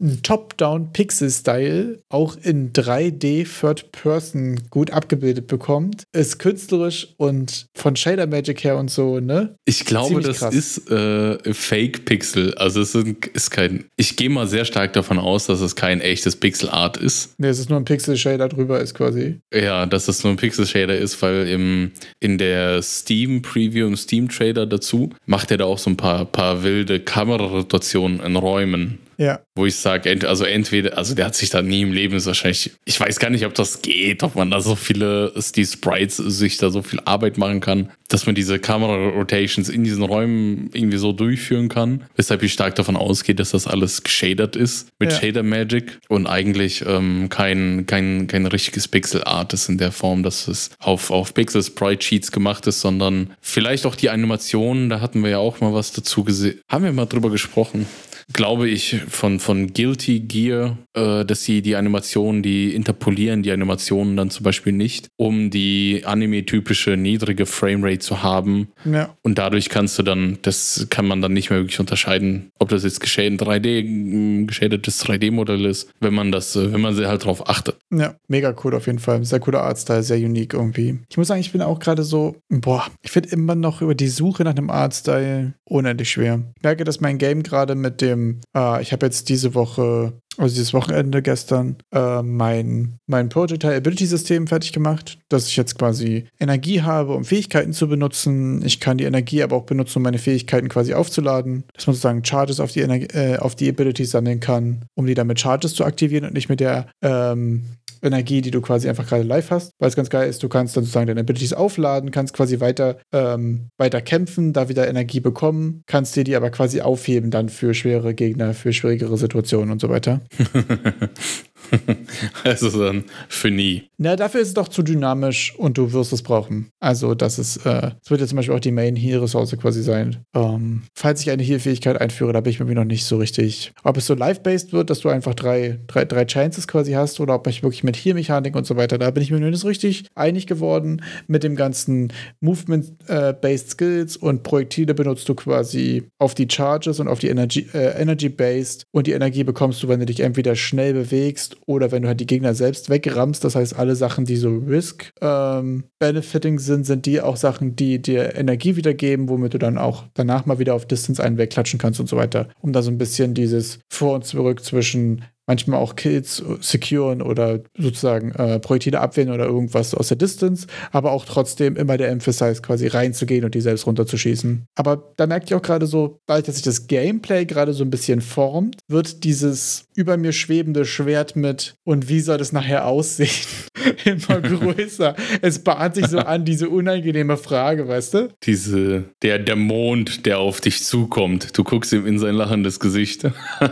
einen Top-Down-Pixel-Style auch in 3D Third Person gut abgebildet bekommt, ist künstlerisch und von Shader Magic her und so, ne? Ich glaube, das krass. ist äh, Fake-Pixel. Also es ist kein. Ich gehe mal sehr stark davon aus, dass es kein echtes Pixel-Art ist. Ne, es ist nur ein Pixel-Shader drüber ist quasi. Ja, dass es nur ein Pixel-Shader ist, weil im, in der Steam Preview und Steam Trader dazu macht er da auch so ein paar, paar wilde Kamerarotationen in Räumen. Ja. Wo ich sage, also entweder, also der hat sich da nie im Leben ist wahrscheinlich, ich weiß gar nicht, ob das geht, ob man da so viele, die Sprites sich da so viel Arbeit machen kann, dass man diese Kamera-Rotations in diesen Räumen irgendwie so durchführen kann. Weshalb ich stark davon ausgehe, dass das alles geshadert ist mit ja. Shader Magic und eigentlich ähm, kein, kein, kein richtiges Pixel-Art ist in der Form, dass es auf, auf Pixel-Sprite-Sheets gemacht ist, sondern vielleicht auch die Animationen, da hatten wir ja auch mal was dazu gesehen. Haben wir mal drüber gesprochen glaube ich, von, von Guilty Gear, äh, dass sie die Animationen, die interpolieren die Animationen dann zum Beispiel nicht, um die anime-typische niedrige Framerate zu haben. Ja. Und dadurch kannst du dann, das kann man dann nicht mehr wirklich unterscheiden, ob das jetzt geschädet 3D, geschädetes 3D-Modell ist, wenn man das, äh, wenn man halt darauf achtet. Ja, mega cool auf jeden Fall. Sehr cooler Artstyle, sehr unique irgendwie. Ich muss sagen, ich bin auch gerade so, boah, ich finde immer noch über die Suche nach einem Artstyle unendlich schwer. Ich merke, dass mein Game gerade mit dem, äh, ich habe jetzt diese Woche also dieses Wochenende gestern, äh, mein, mein Projectile Ability System fertig gemacht, dass ich jetzt quasi Energie habe, um Fähigkeiten zu benutzen. Ich kann die Energie aber auch benutzen, um meine Fähigkeiten quasi aufzuladen. Dass man sozusagen Charges auf die, Energie, äh, auf die Abilities sammeln kann, um die dann mit Charges zu aktivieren und nicht mit der ähm, Energie, die du quasi einfach gerade live hast. Weil es ganz geil ist, du kannst dann sozusagen deine Abilities aufladen, kannst quasi weiter, ähm, weiter kämpfen, da wieder Energie bekommen, kannst dir die aber quasi aufheben dann für schwere Gegner, für schwierigere Situationen und so weiter. also dann für nie. Na, dafür ist es doch zu dynamisch und du wirst es brauchen. Also, das ist, äh, das wird ja zum Beispiel auch die Main Heal Ressource quasi sein. Ähm, falls ich eine Heal-Fähigkeit einführe, da bin ich mir noch nicht so richtig. Ob es so live-based wird, dass du einfach drei, drei, drei Chances quasi hast oder ob ich wirklich mit Heal-Mechanik und so weiter, da bin ich mir noch nicht so richtig einig geworden. Mit dem ganzen Movement-based Skills und Projektile benutzt du quasi auf die Charges und auf die Energy, äh, Energy-based und die Energie bekommst du, wenn du dich entweder schnell bewegst oder wenn du halt die Gegner selbst wegrammst. Das heißt, alle Sachen, die so Risk-Benefiting ähm, sind, sind die auch Sachen, die dir Energie wiedergeben, womit du dann auch danach mal wieder auf Distance einen wegklatschen kannst und so weiter. Um da so ein bisschen dieses Vor und Zurück zwischen manchmal auch Kills securen oder sozusagen äh, Projektile abwehren oder irgendwas aus der Distance, aber auch trotzdem immer der Emphasize quasi reinzugehen und die selbst runterzuschießen. Aber da merke ich auch gerade so, dadurch, dass sich das Gameplay gerade so ein bisschen formt, wird dieses über mir schwebende Schwert mit und wie soll das nachher aussehen immer größer. es bahnt sich so an, diese unangenehme Frage, weißt du? Diese, der, der Mond, der auf dich zukommt. Du guckst ihm in sein lachendes Gesicht.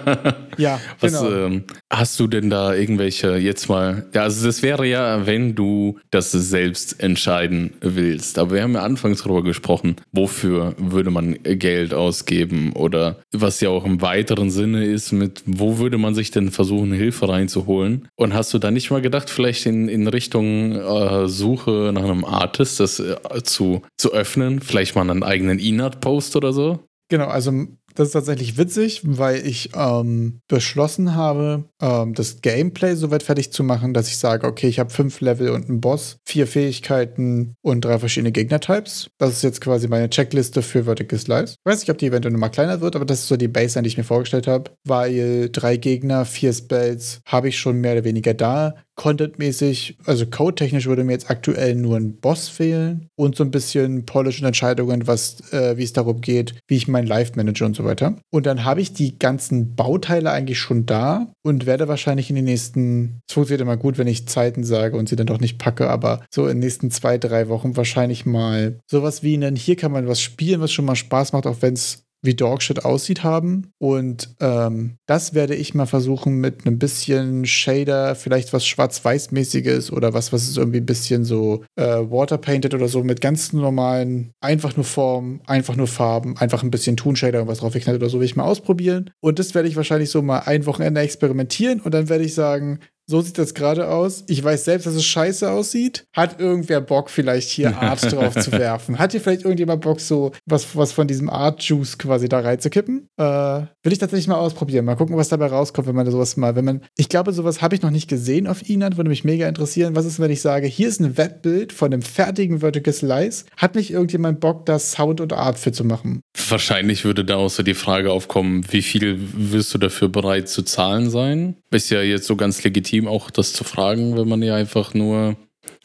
ja, Was, genau. Ähm, Hast du denn da irgendwelche jetzt mal, ja, also das wäre ja, wenn du das selbst entscheiden willst. Aber wir haben ja anfangs darüber gesprochen, wofür würde man Geld ausgeben oder was ja auch im weiteren Sinne ist, mit wo würde man sich denn versuchen, Hilfe reinzuholen? Und hast du da nicht mal gedacht, vielleicht in, in Richtung äh, Suche nach einem Artist das äh, zu, zu öffnen? Vielleicht mal einen eigenen Inart-Post oder so? Genau, also das ist tatsächlich witzig, weil ich ähm, beschlossen habe, ähm, das Gameplay soweit fertig zu machen, dass ich sage, okay, ich habe fünf Level und einen Boss, vier Fähigkeiten und drei verschiedene Gegnertypes. Das ist jetzt quasi meine Checkliste für Vertical Slice. Ich weiß nicht, ob die eventuell nochmal kleiner wird, aber das ist so die Baseline, die ich mir vorgestellt habe, weil drei Gegner, vier Spells habe ich schon mehr oder weniger da. Content-mäßig, also code-technisch würde mir jetzt aktuell nur ein Boss fehlen und so ein bisschen Polish und Entscheidungen, was, äh, wie es darum geht, wie ich mein Live manage und so weiter. Und dann habe ich die ganzen Bauteile eigentlich schon da und werde wahrscheinlich in den nächsten, es funktioniert immer gut, wenn ich Zeiten sage und sie dann doch nicht packe, aber so in den nächsten zwei, drei Wochen wahrscheinlich mal sowas wie einen, hier kann man was spielen, was schon mal Spaß macht, auch wenn es wie Dogshit aussieht haben. Und ähm, das werde ich mal versuchen mit einem bisschen Shader, vielleicht was Schwarz-Weiß-mäßiges oder was, was ist irgendwie ein bisschen so äh, Waterpainted oder so mit ganz normalen, einfach nur Formen, einfach nur Farben, einfach ein bisschen Toon-Shader und was drauf geknallt oder so, will ich mal ausprobieren. Und das werde ich wahrscheinlich so mal ein Wochenende experimentieren und dann werde ich sagen, so sieht das gerade aus. Ich weiß selbst, dass es scheiße aussieht. Hat irgendwer Bock, vielleicht hier Art drauf zu werfen? Hat hier vielleicht irgendjemand Bock, so was, was von diesem Art-Juice quasi da reinzukippen? Äh, will ich tatsächlich mal ausprobieren. Mal gucken, was dabei rauskommt, wenn man sowas mal, wenn man, ich glaube, sowas habe ich noch nicht gesehen auf Inat, würde mich mega interessieren. Was ist, wenn ich sage, hier ist ein Webbild von einem fertigen Vertical Slice? Hat nicht irgendjemand Bock, da Sound und Art für zu machen? Wahrscheinlich würde da so die Frage aufkommen, wie viel wirst du dafür bereit zu zahlen sein? Ist ja jetzt so ganz legitim, auch das zu fragen, wenn man ja einfach nur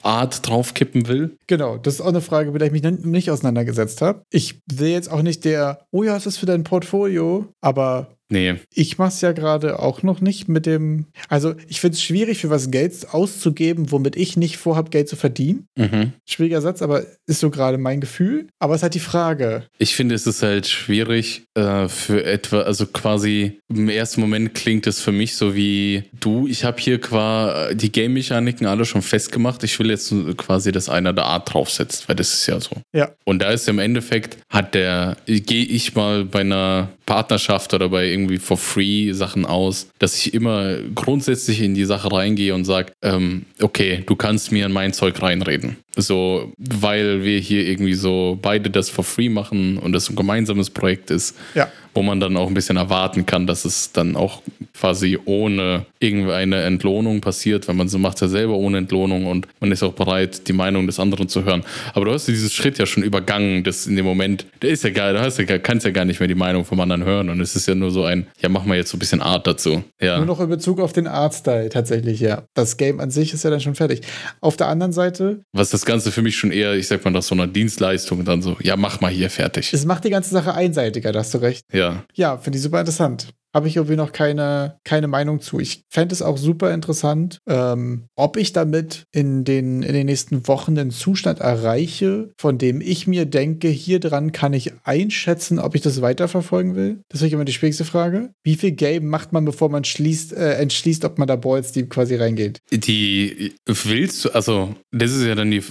Art draufkippen will. Genau, das ist auch eine Frage, mit der ich mich nicht auseinandergesetzt habe. Ich will jetzt auch nicht der, oh ja, ist das für dein Portfolio, aber Nee. Ich mache es ja gerade auch noch nicht mit dem. Also, ich finde es schwierig, für was Geld auszugeben, womit ich nicht vorhabe, Geld zu verdienen. Mhm. Schwieriger Satz, aber ist so gerade mein Gefühl. Aber es ist halt die Frage. Ich finde, es ist halt schwierig äh, für etwa, also quasi im ersten Moment klingt es für mich so wie du, ich habe hier quasi die Game-Mechaniken alle schon festgemacht. Ich will jetzt quasi, dass einer der Art draufsetzt, weil das ist ja so. Ja. Und da ist im Endeffekt, hat der, gehe ich mal bei einer Partnerschaft oder bei irgendwie for free Sachen aus, dass ich immer grundsätzlich in die Sache reingehe und sage, ähm, okay, du kannst mir in mein Zeug reinreden. So, weil wir hier irgendwie so beide das for free machen und das ein gemeinsames Projekt ist. Ja wo man dann auch ein bisschen erwarten kann, dass es dann auch quasi ohne irgendeine Entlohnung passiert, wenn man so macht ja selber ohne Entlohnung und man ist auch bereit, die Meinung des anderen zu hören. Aber du hast diesen Schritt ja schon übergangen, das in dem Moment, der ist ja geil, du hast ja, kannst ja gar nicht mehr die Meinung vom anderen hören und es ist ja nur so ein, ja, mach mal jetzt so ein bisschen Art dazu. Ja. Nur noch in Bezug auf den Artstyle tatsächlich, ja. Das Game an sich ist ja dann schon fertig. Auf der anderen Seite. Was das Ganze für mich schon eher, ich sag mal, nach so einer Dienstleistung dann so, ja, mach mal hier fertig. Es macht die ganze Sache einseitiger, da hast du recht. Ja. Ja, finde ich super interessant habe ich irgendwie noch keine, keine Meinung zu. Ich fände es auch super interessant, ähm, ob ich damit in den, in den nächsten Wochen einen Zustand erreiche, von dem ich mir denke, hier dran kann ich einschätzen, ob ich das weiterverfolgen will. Das ist immer die schwierigste Frage. Wie viel Game macht man, bevor man schließt, äh, entschließt, ob man da Balls Deep quasi reingeht? Die willst du, also das ist ja dann die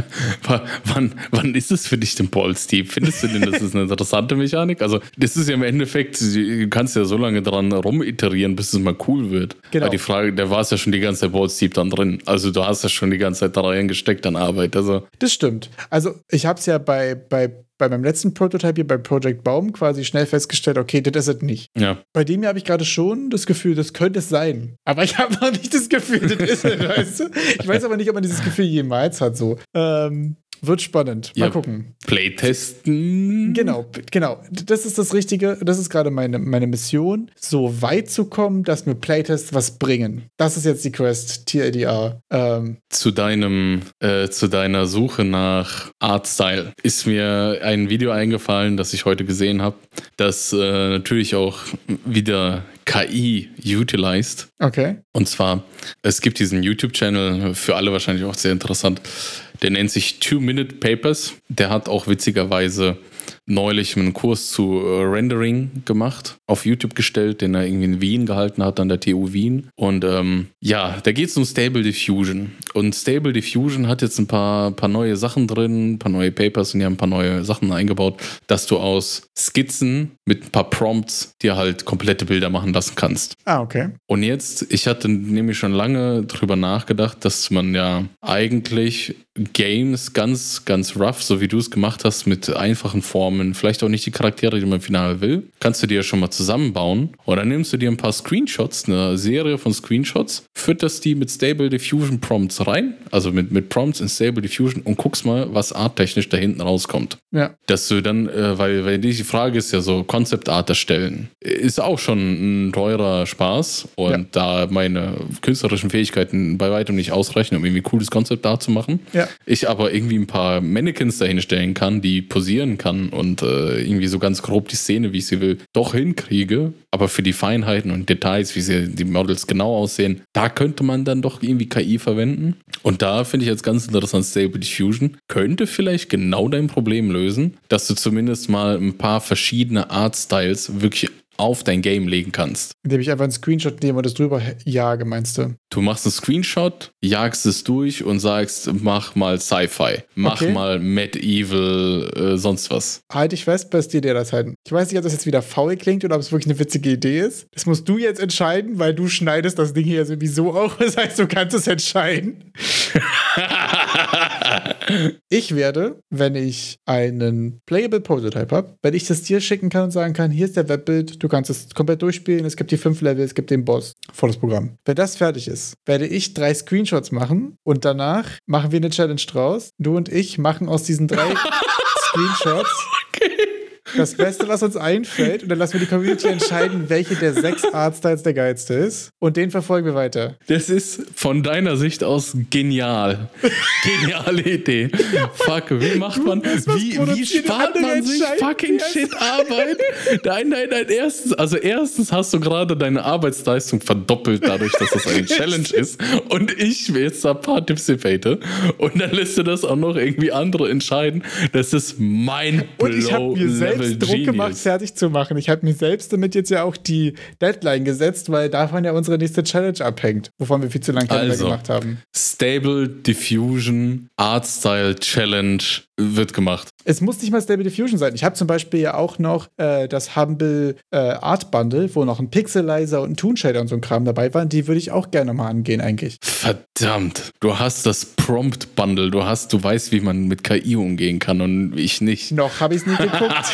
wann, wann ist es für dich denn Ball Steve? Findest du denn, das ist eine interessante Mechanik? Also, das ist ja im Endeffekt, du kannst ja so lange dran rumiterieren, bis es mal cool wird. Genau. Aber die Frage, da war es ja schon die ganze Zeit Ball Steve dann drin. Also, du hast ja schon die ganze Zeit da reingesteckt an Arbeit. Also. Das stimmt. Also, ich habe es ja bei, bei bei meinem letzten Prototype hier bei Project Baum quasi schnell festgestellt, okay, das ist es nicht. Ja. Bei dem hier habe ich gerade schon das Gefühl, das könnte es sein. Aber ich habe noch nicht das Gefühl, das ist es, weißt du? Ich weiß aber nicht, ob man dieses Gefühl jemals hat so. Ähm, wird spannend. Mal ja, gucken. Playtesten. Genau, genau. Das ist das Richtige. Das ist gerade meine, meine Mission, so weit zu kommen, dass mir Playtests was bringen. Das ist jetzt die Quest, TLDR. Ähm. Zu deinem, äh, zu deiner Suche nach Artstyle ist mir ein Video eingefallen, das ich heute gesehen habe, das äh, natürlich auch wieder KI utilized. Okay. Und zwar, es gibt diesen YouTube-Channel, für alle wahrscheinlich auch sehr interessant, der nennt sich Two-Minute Papers. Der hat auch witzigerweise neulich einen Kurs zu äh, Rendering gemacht, auf YouTube gestellt, den er irgendwie in Wien gehalten hat, an der TU Wien. Und ähm, ja, da geht es um Stable Diffusion. Und Stable Diffusion hat jetzt ein paar, paar neue Sachen drin, ein paar neue Papers und die haben ein paar neue Sachen eingebaut, dass du aus Skizzen mit ein paar Prompts dir halt komplette Bilder machen lassen kannst. Ah, okay. Und jetzt, ich hatte nämlich schon lange drüber nachgedacht, dass man ja eigentlich Games ganz, ganz rough, so wie du es gemacht hast, mit einfachen Formen, vielleicht auch nicht die Charaktere, die man im Finale will, kannst du dir ja schon mal zusammenbauen. Und dann nimmst du dir ein paar Screenshots, eine Serie von Screenshots, fütterst die mit Stable Diffusion Prompts rein, also mit, mit Prompts in Stable Diffusion und guckst mal, was arttechnisch da hinten rauskommt. Ja. Dass du dann, äh, weil, weil die Frage ist ja so, Concept Art erstellen, ist auch schon ein teurer Spaß. Und Ja. da meine künstlerischen Fähigkeiten bei weitem nicht ausreichen, um irgendwie cooles Concept Art zu machen, Ja. Ich aber irgendwie ein paar Mannequins dahinstellen kann, die posieren kann und äh, irgendwie so ganz grob die Szene, wie ich sie will, doch hinkriege. Aber für die Feinheiten und Details, wie sie die Models genau aussehen, da könnte man dann doch irgendwie KI verwenden. Und da finde ich jetzt ganz interessant, Stable Diffusion könnte vielleicht genau dein Problem lösen, dass du zumindest mal ein paar verschiedene Art-Styles wirklich auf dein Game legen kannst. Indem ich einfach einen Screenshot nehme und das drüber jage, meinst du? Du machst einen Screenshot, jagst es durch und sagst, mach mal Sci-Fi, mach Okay. mal Medieval, äh, sonst was. Halte ich fest, best dir das halten. Ich weiß nicht, ob das jetzt wieder faul klingt oder ob es wirklich eine witzige Idee ist. Das musst du jetzt entscheiden, weil du schneidest das Ding hier sowieso auch. Das heißt, du kannst es entscheiden. Ich werde, wenn ich einen Playable Prototype habe, wenn ich das dir schicken kann und sagen kann, hier ist der Webbild, du kannst es komplett durchspielen, es gibt die fünf Level, es gibt den Boss, volles Programm. Wenn das fertig ist, werde ich drei Screenshots machen und danach machen wir eine Challenge draus. Du und ich machen aus diesen drei Screenshots das Beste, was uns einfällt und dann lassen wir die Community entscheiden, welche der sechs Artstyles der geilste ist und den verfolgen wir weiter. Das ist von deiner Sicht aus genial. Geniale Idee. Fuck, wie macht man, wie, wie spart man sich fucking shit Arbeit? Nein, nein, nein, erstens, also erstens hast du gerade deine Arbeitsleistung verdoppelt dadurch, dass das eine Challenge ist und ich jetzt da partizipate und dann lässt du das auch noch irgendwie andere entscheiden. Das ist mein Und ich habe mir selbst Druck Genius. gemacht, fertig zu machen. Ich habe mir selbst damit jetzt ja auch die Deadline gesetzt, weil davon ja unsere nächste Challenge abhängt, wovon wir viel zu lange Also. gemacht haben. Stable Diffusion Art Style Challenge wird gemacht. Es muss nicht mal Stable Diffusion sein. Ich habe zum Beispiel ja auch noch äh, das Humble äh, Art Bundle, wo noch ein Pixelizer und ein Toon Shader und so ein Kram dabei waren. Die würde ich auch gerne mal angehen, eigentlich. Verdammt, du hast das Prompt Bundle, du hast, du weißt, wie man mit KI umgehen kann und ich nicht. Noch habe ich es nie geguckt.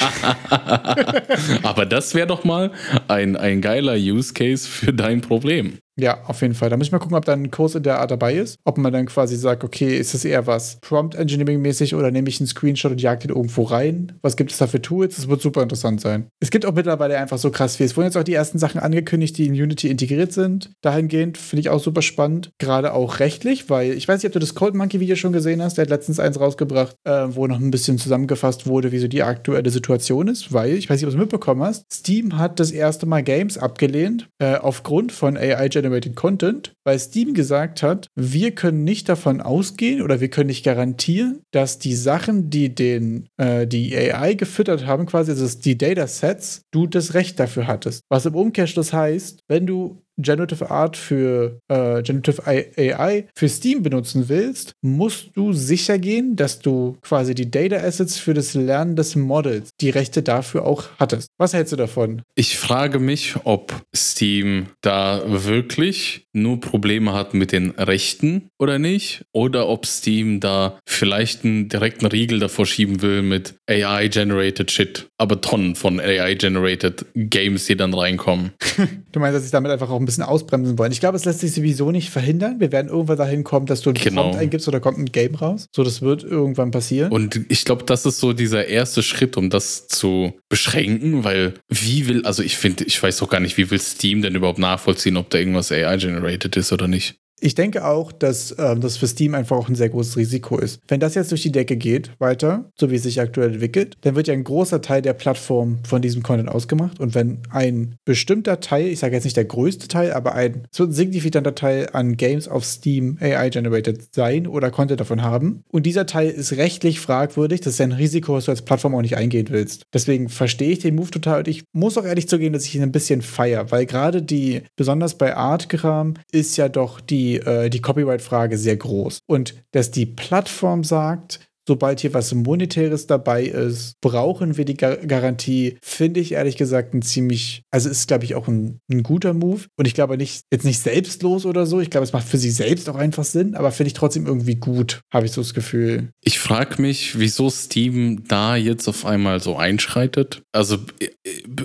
Aber das wäre doch mal ein, ein geiler Use Case für dein Problem. Ja, auf jeden Fall. Da muss ich mal gucken, ob da ein Kurs in der Art dabei ist. Ob man dann quasi sagt, okay, ist das eher was Prompt Engineering mäßig oder nehme ich einen Screenshot und jag den irgendwo rein? Was gibt es da für Tools? Das wird super interessant sein. Es gibt auch mittlerweile einfach so krass viel. Es wurden jetzt auch die ersten Sachen angekündigt, die in Unity integriert sind. Dahingehend finde ich auch super spannend. Gerade auch rechtlich, weil ich weiß nicht, ob du das Cold Monkey Video schon gesehen hast. Der hat letztens eins rausgebracht, äh, wo noch ein bisschen zusammengefasst wurde, wie so die aktuelle Situation ist. Weil, ich weiß nicht, ob du es mitbekommen hast, Steam hat das erste Mal Games abgelehnt äh, aufgrund von AI-Generated Content, weil Steam gesagt hat, wir können nicht davon ausgehen oder wir können nicht garantieren, dass die Sachen, die den, äh, die AI gefüttert haben, quasi, also die Datasets, du das Recht dafür hattest. Was im Umkehrschluss heißt, wenn du Generative Art für äh, Generative AI für Steam benutzen willst, musst du sicher gehen, dass du quasi die Data Assets für das Lernen des Models, die Rechte dafür auch hattest. Was hältst du davon? Ich frage mich, ob Steam da wirklich nur Probleme hat mit den Rechten oder nicht. Oder ob Steam da vielleicht einen direkten Riegel davor schieben will mit AI-generated Shit. Aber Tonnen von AI-generated Games, die dann reinkommen. Du meinst, dass sie damit einfach auch ein bisschen ausbremsen wollen? Ich glaube, es lässt sich sowieso nicht verhindern. Wir werden irgendwann dahin kommen, dass du einen Genau. Prompt eingibst oder kommt ein Game raus. So, das wird irgendwann passieren. Und ich glaube, das ist so dieser erste Schritt, um das zu beschränken, weil wie will, also ich finde, ich weiß doch gar nicht, wie will Steam denn überhaupt nachvollziehen, ob da irgendwas AI-generated ist oder nicht. Ich denke auch, dass ähm, das für Steam einfach auch ein sehr großes Risiko ist. Wenn das jetzt durch die Decke geht, weiter, so wie es sich aktuell entwickelt, dann wird ja ein großer Teil der Plattform von diesem Content ausgemacht. Und wenn ein bestimmter Teil, ich sage jetzt nicht der größte Teil, aber ein signifikanter Teil an Games auf Steam AI-generated sein oder Content davon haben, und dieser Teil ist rechtlich fragwürdig, das ist ein Risiko, was du als Plattform auch nicht eingehen willst. Deswegen verstehe ich den Move total und ich muss auch ehrlich zugeben, dass ich ihn ein bisschen feier, weil gerade die, besonders bei Art-Kram, ist ja doch die, äh, die Copyright-Frage sehr groß. Und dass die Plattform sagt, sobald hier was Monetäres dabei ist, brauchen wir die Gar Garantie. Finde ich ehrlich gesagt ein ziemlich, also ist, glaube ich, auch ein, ein, guter Move. Und ich glaube nicht, jetzt nicht selbstlos oder so. Ich glaube, es macht für sie selbst auch einfach Sinn, aber finde ich trotzdem irgendwie gut, habe ich so das Gefühl. Ich frage mich, wieso Steam da jetzt auf einmal so einschreitet. Also äh,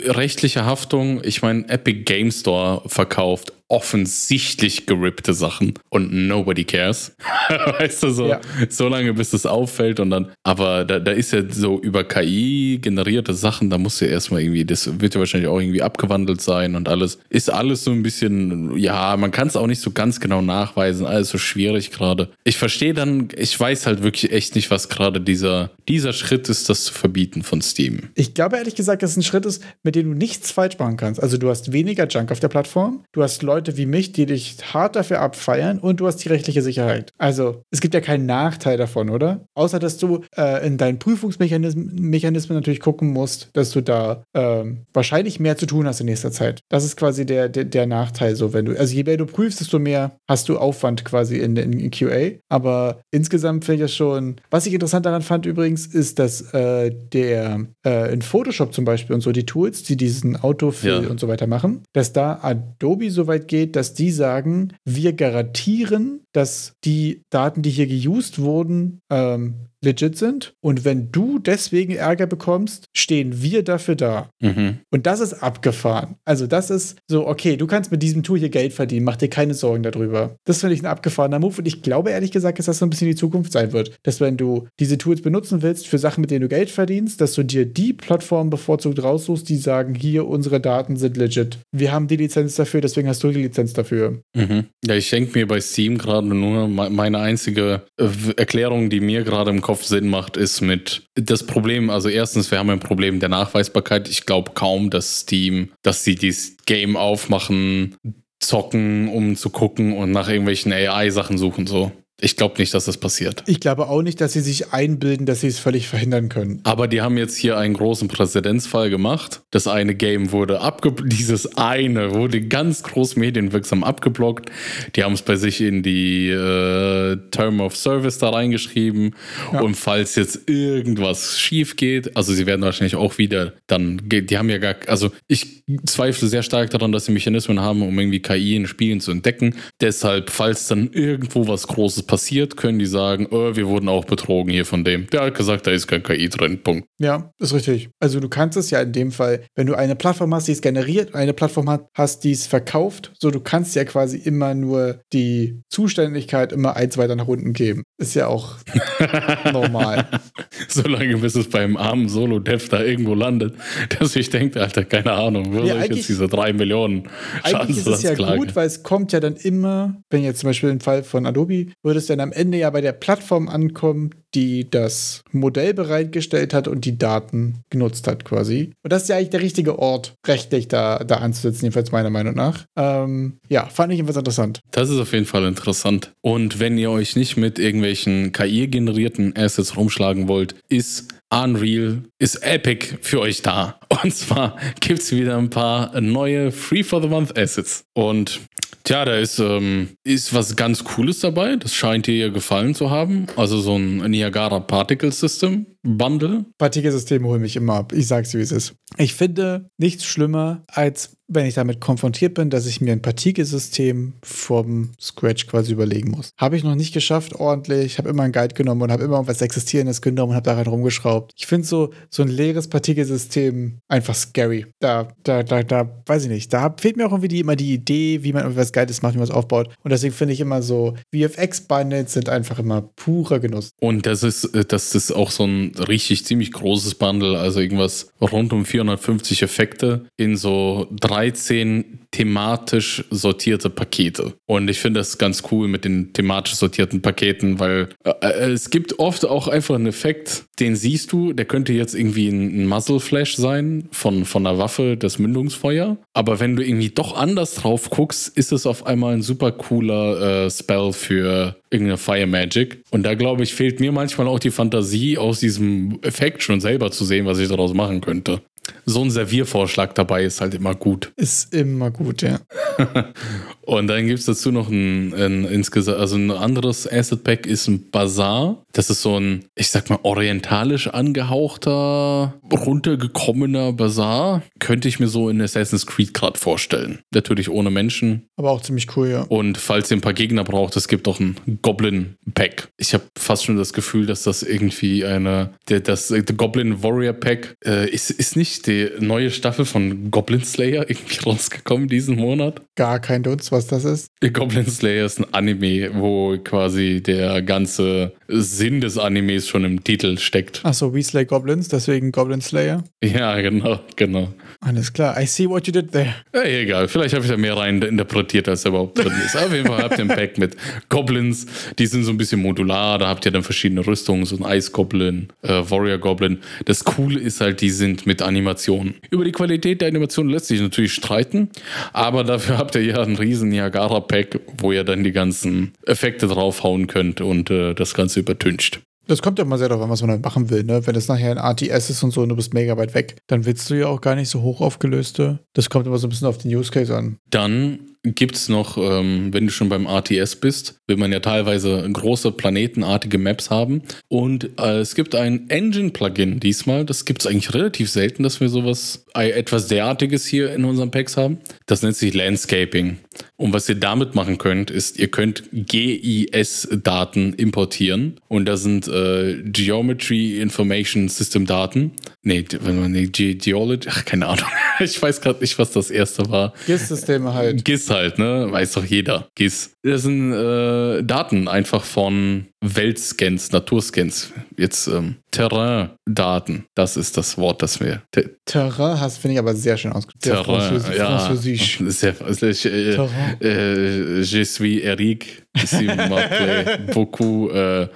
rechtliche Haftung, ich meine, Epic Game Store verkauft offensichtlich gerippte Sachen und nobody cares. weißt du, so, ja. so lange bis es auffällt und dann, aber da, da ist ja so über KI generierte Sachen, da muss ja erstmal irgendwie, das wird ja wahrscheinlich auch irgendwie abgewandelt sein und alles. Ist alles so ein bisschen, ja, man kann es auch nicht so ganz genau nachweisen, alles so schwierig gerade. Ich verstehe dann, ich weiß halt wirklich echt nicht, was gerade dieser, dieser Schritt ist, das zu verbieten von Steam. Ich glaube ehrlich gesagt, dass es ein Schritt ist, mit dem du nichts falsch machen kannst. Also du hast weniger Junk auf der Plattform, du hast Leute, Leute wie mich, die dich hart dafür abfeiern und du hast die rechtliche Sicherheit. Also, es gibt ja keinen Nachteil davon, oder? Außer, dass du äh, in deinen Prüfungsmechanismen natürlich gucken musst, dass du da ähm, wahrscheinlich mehr zu tun hast in nächster Zeit. Das ist quasi der, der, der, Nachteil, so wenn du, also je mehr du prüfst, desto mehr hast du Aufwand quasi in, in, in QA. Aber insgesamt finde ich das schon, was ich interessant daran fand übrigens, ist, dass äh, der äh, in Photoshop zum Beispiel und so die Tools, die diesen Autofill ja. und so weiter machen, dass da Adobe so weit geht, dass die sagen, wir garantieren, dass die Daten, die hier geused wurden, ähm, legit sind. Und wenn du deswegen Ärger bekommst, stehen wir dafür da. Mhm. Und das ist abgefahren. Also das ist so, okay, du kannst mit diesem Tool hier Geld verdienen, mach dir keine Sorgen darüber. Das finde ich ein abgefahrener Move. Und ich glaube ehrlich gesagt, dass das so ein bisschen die Zukunft sein wird. Dass wenn du diese Tools benutzen willst für Sachen, mit denen du Geld verdienst, dass du dir die Plattformen bevorzugt raussuchst, die sagen, hier, unsere Daten sind legit. Wir haben die Lizenz dafür, deswegen hast du die Lizenz dafür. Mhm. Ja, ich denke mir bei Steam gerade nur meine einzige äh, Erklärung, die mir gerade im Kopf Kopf Sinn macht, ist mit das Problem, also erstens, wir haben ein Problem der Nachweisbarkeit. Ich glaube kaum, dass Steam, dass sie dieses Game aufmachen, zocken, um zu gucken und nach irgendwelchen AI-Sachen suchen so. Ich glaube nicht, dass das passiert. Ich glaube auch nicht, dass sie sich einbilden, dass sie es völlig verhindern können. Aber die haben jetzt hier einen großen Präzedenzfall gemacht. Das eine Game wurde abgeblockt, dieses eine wurde ganz groß medienwirksam abgeblockt. Die haben es bei sich in die äh, Term of Service da reingeschrieben. Ja. Und falls jetzt irgendwas schief geht, also sie werden wahrscheinlich auch wieder dann, die haben ja gar, also ich zweifle sehr stark daran, dass sie Mechanismen haben, um irgendwie KI in Spielen zu entdecken. Deshalb, falls dann irgendwo was Großes passiert, passiert, können die sagen, oh, wir wurden auch betrogen hier von dem. Der hat gesagt, da ist kein KI drin. Punkt. Ja, ist richtig. Also du kannst es ja in dem Fall, wenn du eine Plattform hast, die es generiert, eine Plattform hast, die es verkauft, so du kannst ja quasi immer nur die Zuständigkeit immer eins weiter nach unten geben. Ist ja auch normal. Solange bis es beim armen Solo-Dev da irgendwo landet, dass ich denke, Alter, keine Ahnung, wo ja, soll ich jetzt diese drei Millionen Eigentlich ist es ja gut, weil es kommt ja dann immer, wenn jetzt zum Beispiel im Fall von Adobe, würde es dann am Ende ja bei der Plattform ankommen, die das Modell bereitgestellt hat und die Daten genutzt hat quasi. Und das ist ja eigentlich der richtige Ort, rechtlich da, da anzusetzen, jedenfalls meiner Meinung nach. Ähm, ja, fand ich jedenfalls interessant. Das ist auf jeden Fall interessant. Und wenn ihr euch nicht mit irgendwelchen KI-generierten Assets rumschlagen wollt, ist Unreal ist Epic für euch da. Und zwar gibt es wieder ein paar neue Free for the Month Assets. Und tja, da ist, ähm, ist was ganz Cooles dabei. Das scheint dir ja gefallen zu haben. Also so ein Niagara Particle System. Bundle. Partikelsysteme holen mich immer ab. Ich sag's, wie es ist. Ich finde nichts schlimmer, als wenn ich damit konfrontiert bin, dass ich mir ein Partikelsystem vom Scratch quasi überlegen muss. Habe ich noch nicht geschafft ordentlich. Ich habe immer einen Guide genommen und habe immer was Existierendes genommen und habe daran rumgeschraubt. Ich finde so, so ein leeres Partikelsystem einfach scary. Da, da, da, da, weiß ich nicht. Da fehlt mir auch irgendwie die, immer die Idee, wie man was Geiles macht, wie man es aufbaut. Und deswegen finde ich immer so, VFX-Bundles sind einfach immer purer Genuss. Und das ist, das ist auch so ein richtig ziemlich großes Bundle, also irgendwas rund um 450 Effekte in so 13 thematisch sortierte Pakete. Und ich finde das ganz cool mit den thematisch sortierten Paketen, weil äh, äh, es gibt oft auch einfach einen Effekt, den siehst du, der könnte jetzt irgendwie ein Muzzle Flash sein von, von einer Waffe, das Mündungsfeuer. Aber wenn du irgendwie doch anders drauf guckst, ist es auf einmal ein super cooler äh, Spell für irgendeine Fire Magic. Und da glaube ich, fehlt mir manchmal auch die Fantasie, aus diesem Effekt schon selber zu sehen, was ich daraus machen könnte so ein Serviervorschlag dabei ist halt immer gut. Ist immer gut, ja. und dann gibt es dazu noch ein, ein, insgesamt, also ein anderes Asset Pack ist ein Bazaar. Das ist so ein, ich sag mal, orientalisch angehauchter, runtergekommener Bazaar. Könnte ich mir so in Assassin's Creed gerade vorstellen. Natürlich ohne Menschen. Aber auch ziemlich cool, ja. Und falls ihr ein paar Gegner braucht, es gibt auch ein Goblin Pack. Ich habe fast schon das Gefühl, dass das irgendwie eine, der, das der Goblin Warrior Pack äh, ist, ist nicht die neue Staffel von Goblin Slayer irgendwie rausgekommen diesen Monat? Gar kein Dutz, was das ist. Goblin Slayer ist ein Anime, wo quasi der ganze Sinn des Animes schon im Titel steckt. Achso, We Slay Goblins, deswegen Goblin Slayer? Ja, genau, genau. Alles klar, I see what you did there. Ja, egal, vielleicht habe ich da mehr rein interpretiert, als er überhaupt drin ist. Auf jeden Fall habt ihr ein Pack mit Goblins, die sind so ein bisschen modular, da habt ihr dann verschiedene Rüstungen, so ein Eisgoblin, äh, Warrior Goblin. Das Coole ist halt, die sind mit Animationen. Über die Qualität der Animation lässt sich natürlich streiten, aber dafür habt ihr ja ein riesen Niagara-Pack, wo ihr dann die ganzen Effekte draufhauen könnt und äh, das Ganze übertüncht. Das kommt ja immer sehr darauf an, was man halt machen will. Ne? Wenn es nachher ein RTS ist und so und du bist mega weit weg, dann willst du ja auch gar nicht so hoch aufgelöste. Das kommt immer so ein bisschen auf den Use Case an. Dann gibt es noch, ähm, wenn du schon beim RTS bist, will man ja teilweise große planetenartige Maps haben. Und äh, es gibt ein Engine-Plugin diesmal. Das gibt es eigentlich relativ selten, dass wir sowas, äh, etwas derartiges hier in unseren Packs haben. Das nennt sich Landscaping. Und was ihr damit machen könnt, ist, ihr könnt GIS-Daten importieren. Und da sind äh, Geometry Information System Daten. Nee, nee Ge Geology, ach, keine Ahnung. ich weiß gerade nicht, was das erste war. GIS-Systeme halt. GIS halt, ne? Weiß doch jeder. GIS. Das sind äh, Daten einfach von Weltscans, Naturscans. Jetzt ähm, Terrain-Daten. Das ist das Wort, das wir. Ter Terrain hast, finde ich aber sehr schön ausgedrückt. Terrain, ja. Französisch. Sehr, äh, äh, je suis Eric. S'il m'appelait beaucoup, äh,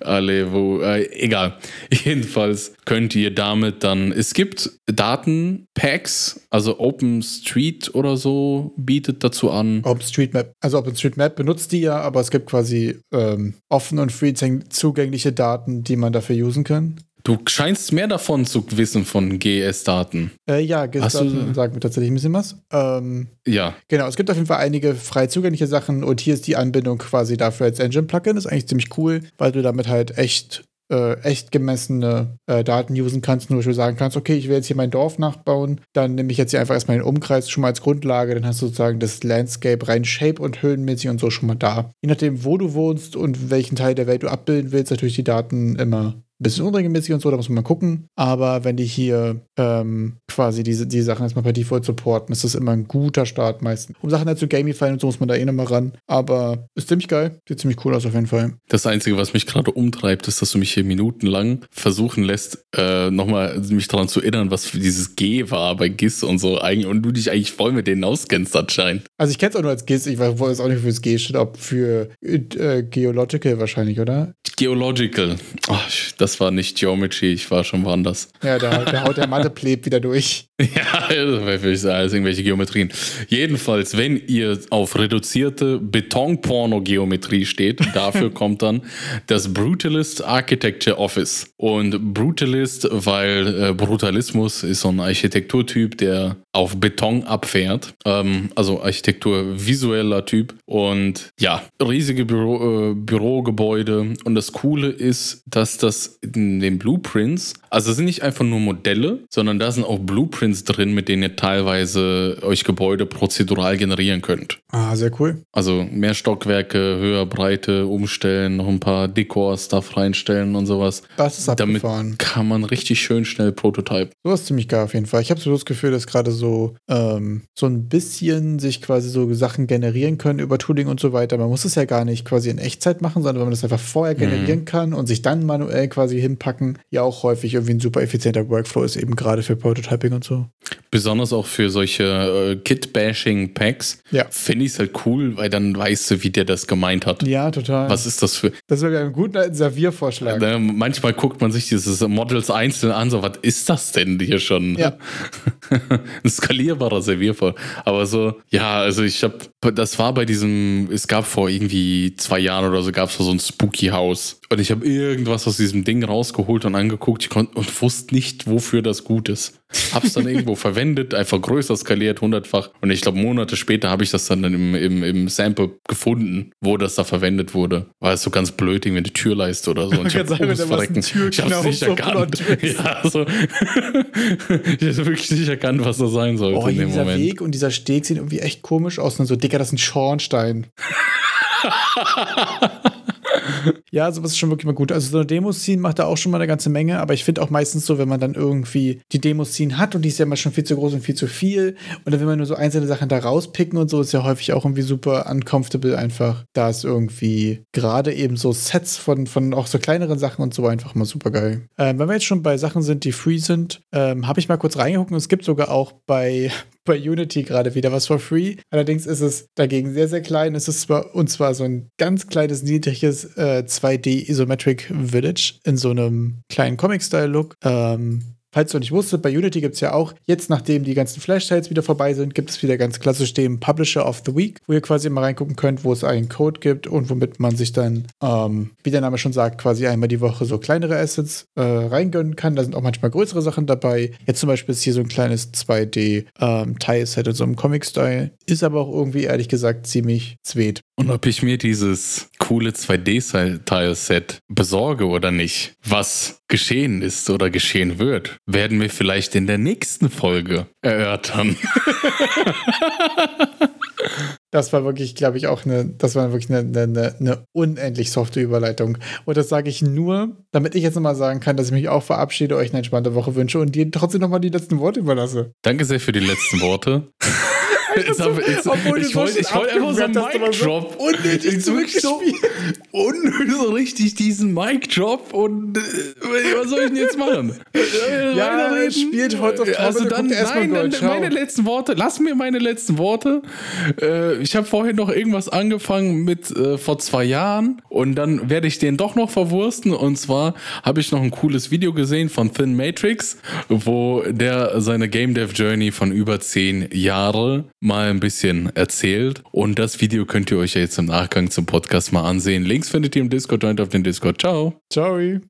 allez-vous, äh, egal. Jedenfalls könnt ihr damit dann, es gibt Datenpacks, also OpenStreet oder so bietet dazu an. OpenStreetMap, also OpenStreetMap benutzt die ja, aber es gibt quasi ähm, offen und free zugängliche Daten, die man dafür usen kann. Du scheinst mehr davon zu wissen von GS-Daten. Äh, ja, GS-Daten sagen mir tatsächlich ein bisschen was. Ähm, ja. Genau, es gibt auf jeden Fall einige frei zugängliche Sachen und hier ist die Anbindung quasi dafür als Engine-Plugin. Ist eigentlich ziemlich cool, weil du damit halt echt äh, echt gemessene äh, Daten usen kannst, nur du sagen kannst, okay, ich will jetzt hier mein Dorf nachbauen, dann nehme ich jetzt hier einfach erstmal den Umkreis schon mal als Grundlage, dann hast du sozusagen das Landscape rein Shape und höhenmäßig und so schon mal da. Je nachdem, wo du wohnst und welchen Teil der Welt du abbilden willst, natürlich die Daten immer bisschen unregelmäßig und so, da muss man mal gucken. Aber wenn die hier ähm, quasi diese die Sachen erstmal per Default supporten, ist das immer ein guter Start meistens. Um Sachen halt zu gamifyen und so muss man da eh nochmal ran. Aber ist ziemlich geil. Sieht ziemlich cool aus auf jeden Fall. Das Einzige, was mich gerade umtreibt, ist, dass du mich hier minutenlang versuchen lässt, äh, nochmal mich daran zu erinnern, was für dieses G war bei GIS und so. Und du dich eigentlich voll mit denen auskennst anscheinend. Also ich kenne es auch nur als GIS. Ich weiß auch nicht, für das G steht, ob für äh, Geological wahrscheinlich, oder? Geological. Oh, das war nicht Geometry, ich war schon woanders. Ja, da, da haut der Mathe-Pleb wieder durch. ja, das ich sagen, irgendwelche Geometrien. Jedenfalls, wenn ihr auf reduzierte Betonporno-Geometrie steht, dafür kommt dann das Brutalist Architecture Office. Und Brutalist, weil äh, Brutalismus ist so ein Architekturtyp, der auf Beton abfährt. Ähm, also Architektur visueller Typ. Und ja, riesige Büro, äh, Bürogebäude. Und das Coole ist, dass das in den Blueprints, also sind nicht einfach nur Modelle, sondern da sind auch Blueprints drin, mit denen ihr teilweise euch Gebäude prozedural generieren könnt. Ah, sehr cool. Also mehr Stockwerke, höher, Breite umstellen, noch ein paar Dekor-Stuff reinstellen und sowas. Das ist abgefahren. Damit kann man richtig schön schnell prototypen. Sowas ist ziemlich geil auf jeden Fall. Ich habe so das Gefühl, dass gerade so, ähm, so ein bisschen sich quasi so Sachen generieren können über Tooling und so weiter. Man muss es ja gar nicht quasi in Echtzeit machen, sondern wenn man das einfach vorher generieren mhm. kann und sich dann manuell quasi hinpacken, ja auch häufig irgendwie ein super effizienter Workflow ist, eben gerade für Prototyping und so. besonders auch für solche äh, Kit-Bashing-Packs, Ja. finde ich es halt cool, weil dann weißt du, wie der das gemeint hat. Ja, total. Was ist das für. Das wäre ein guter alten Serviervorschlag. Ne, manchmal guckt man sich dieses Models einzeln an, so, was ist das denn hier schon? Ja. Ein skalierbarer Servierfall. Aber so, ja, also ich habe, das war bei diesem, es gab vor irgendwie zwei Jahren oder so, gab es so ein Spooky House. Und ich habe irgendwas aus diesem Ding rausgeholt und angeguckt ich und wusste nicht, wofür das gut ist. Hab's dann irgendwo verwendet, einfach größer skaliert, hundertfach. Und ich glaube, Monate später habe ich das dann im, im, im Sample gefunden, wo das da verwendet wurde. War es so ganz blöd, irgendwie eine Türleiste oder so. Und ich kann habe es Verrecken, ich hab's nicht erkannt. Ja, so. ich habe wirklich nicht erkannt, was das sein sollte Oh, in dem dieser Moment. Weg und dieser Steg sehen irgendwie echt komisch aus. Und so, Dicker, das ist ein Schornstein. ja, sowas ist schon wirklich mal gut. Also so eine Demo-Scene macht da auch schon mal eine ganze Menge, aber ich finde auch meistens so, wenn man dann irgendwie die Demo-Scene hat und die ist ja mal schon viel zu groß und viel zu viel und dann will man nur so einzelne Sachen da rauspicken und so, ist ja häufig auch irgendwie super uncomfortable einfach. Da ist irgendwie gerade eben so Sets von, von auch so kleineren Sachen und so einfach mal super geil. Ähm, wenn wir jetzt schon bei Sachen sind, die free sind, ähm, habe ich mal kurz reingeguckt und es gibt sogar auch bei bei Unity gerade wieder was for free. Allerdings ist es dagegen sehr, sehr klein. Es ist zwar, und zwar so ein ganz kleines, niedriges äh, 2D Isometric Village in so einem kleinen Comic-Style-Look. Ähm, Falls du nicht wusstet, bei Unity gibt es ja auch, jetzt nachdem die ganzen Flash-Sales wieder vorbei sind, gibt es wieder ganz klassisch den Publisher of the Week, wo ihr quasi mal reingucken könnt, wo es einen Code gibt und womit man sich dann, ähm, wie der Name schon sagt, quasi einmal die Woche so kleinere Assets äh, reingönnen kann. Da sind auch manchmal größere Sachen dabei. Jetzt zum Beispiel ist hier so ein kleines 2D-Tile-Set in so einem Comic-Style. Ist aber auch irgendwie, ehrlich gesagt, ziemlich zweet. Und ob ich mir dieses coole 2D-Tile-Set besorge oder nicht, was geschehen ist oder geschehen wird, werden wir vielleicht in der nächsten Folge erörtern. Das war wirklich, glaube ich, auch eine, das war wirklich eine, eine, eine unendlich softe Überleitung. Und das sage ich nur, damit ich jetzt nochmal sagen kann, dass ich mich auch verabschiede, euch eine entspannte Woche wünsche und dir trotzdem nochmal die letzten Worte überlasse. Danke sehr für die letzten Worte. Jetzt hab- jetzt- Obwohl ich so wollte ich wollte einfach so einen aber so Mic-Drop. unnötig wirklich so, unnötig so richtig diesen Mic-Drop und äh, was soll ich denn jetzt machen? Ja, weiterreden? spielt of Traum Also dann, nein, dann Gold, meine letzten Worte, lass mir meine letzten Worte. Äh, ich habe vorhin noch irgendwas angefangen mit äh, vor zwei Jahren und dann werde ich den doch noch verwursten und zwar habe ich noch ein cooles Video gesehen von Thin Matrix, wo der seine Game Dev Journey von über zehn Jahre mal ein bisschen erzählt und das Video könnt ihr euch ja jetzt im Nachgang zum Podcast mal ansehen. Links findet ihr im Discord, joint auf den Discord. Ciao. Ciao.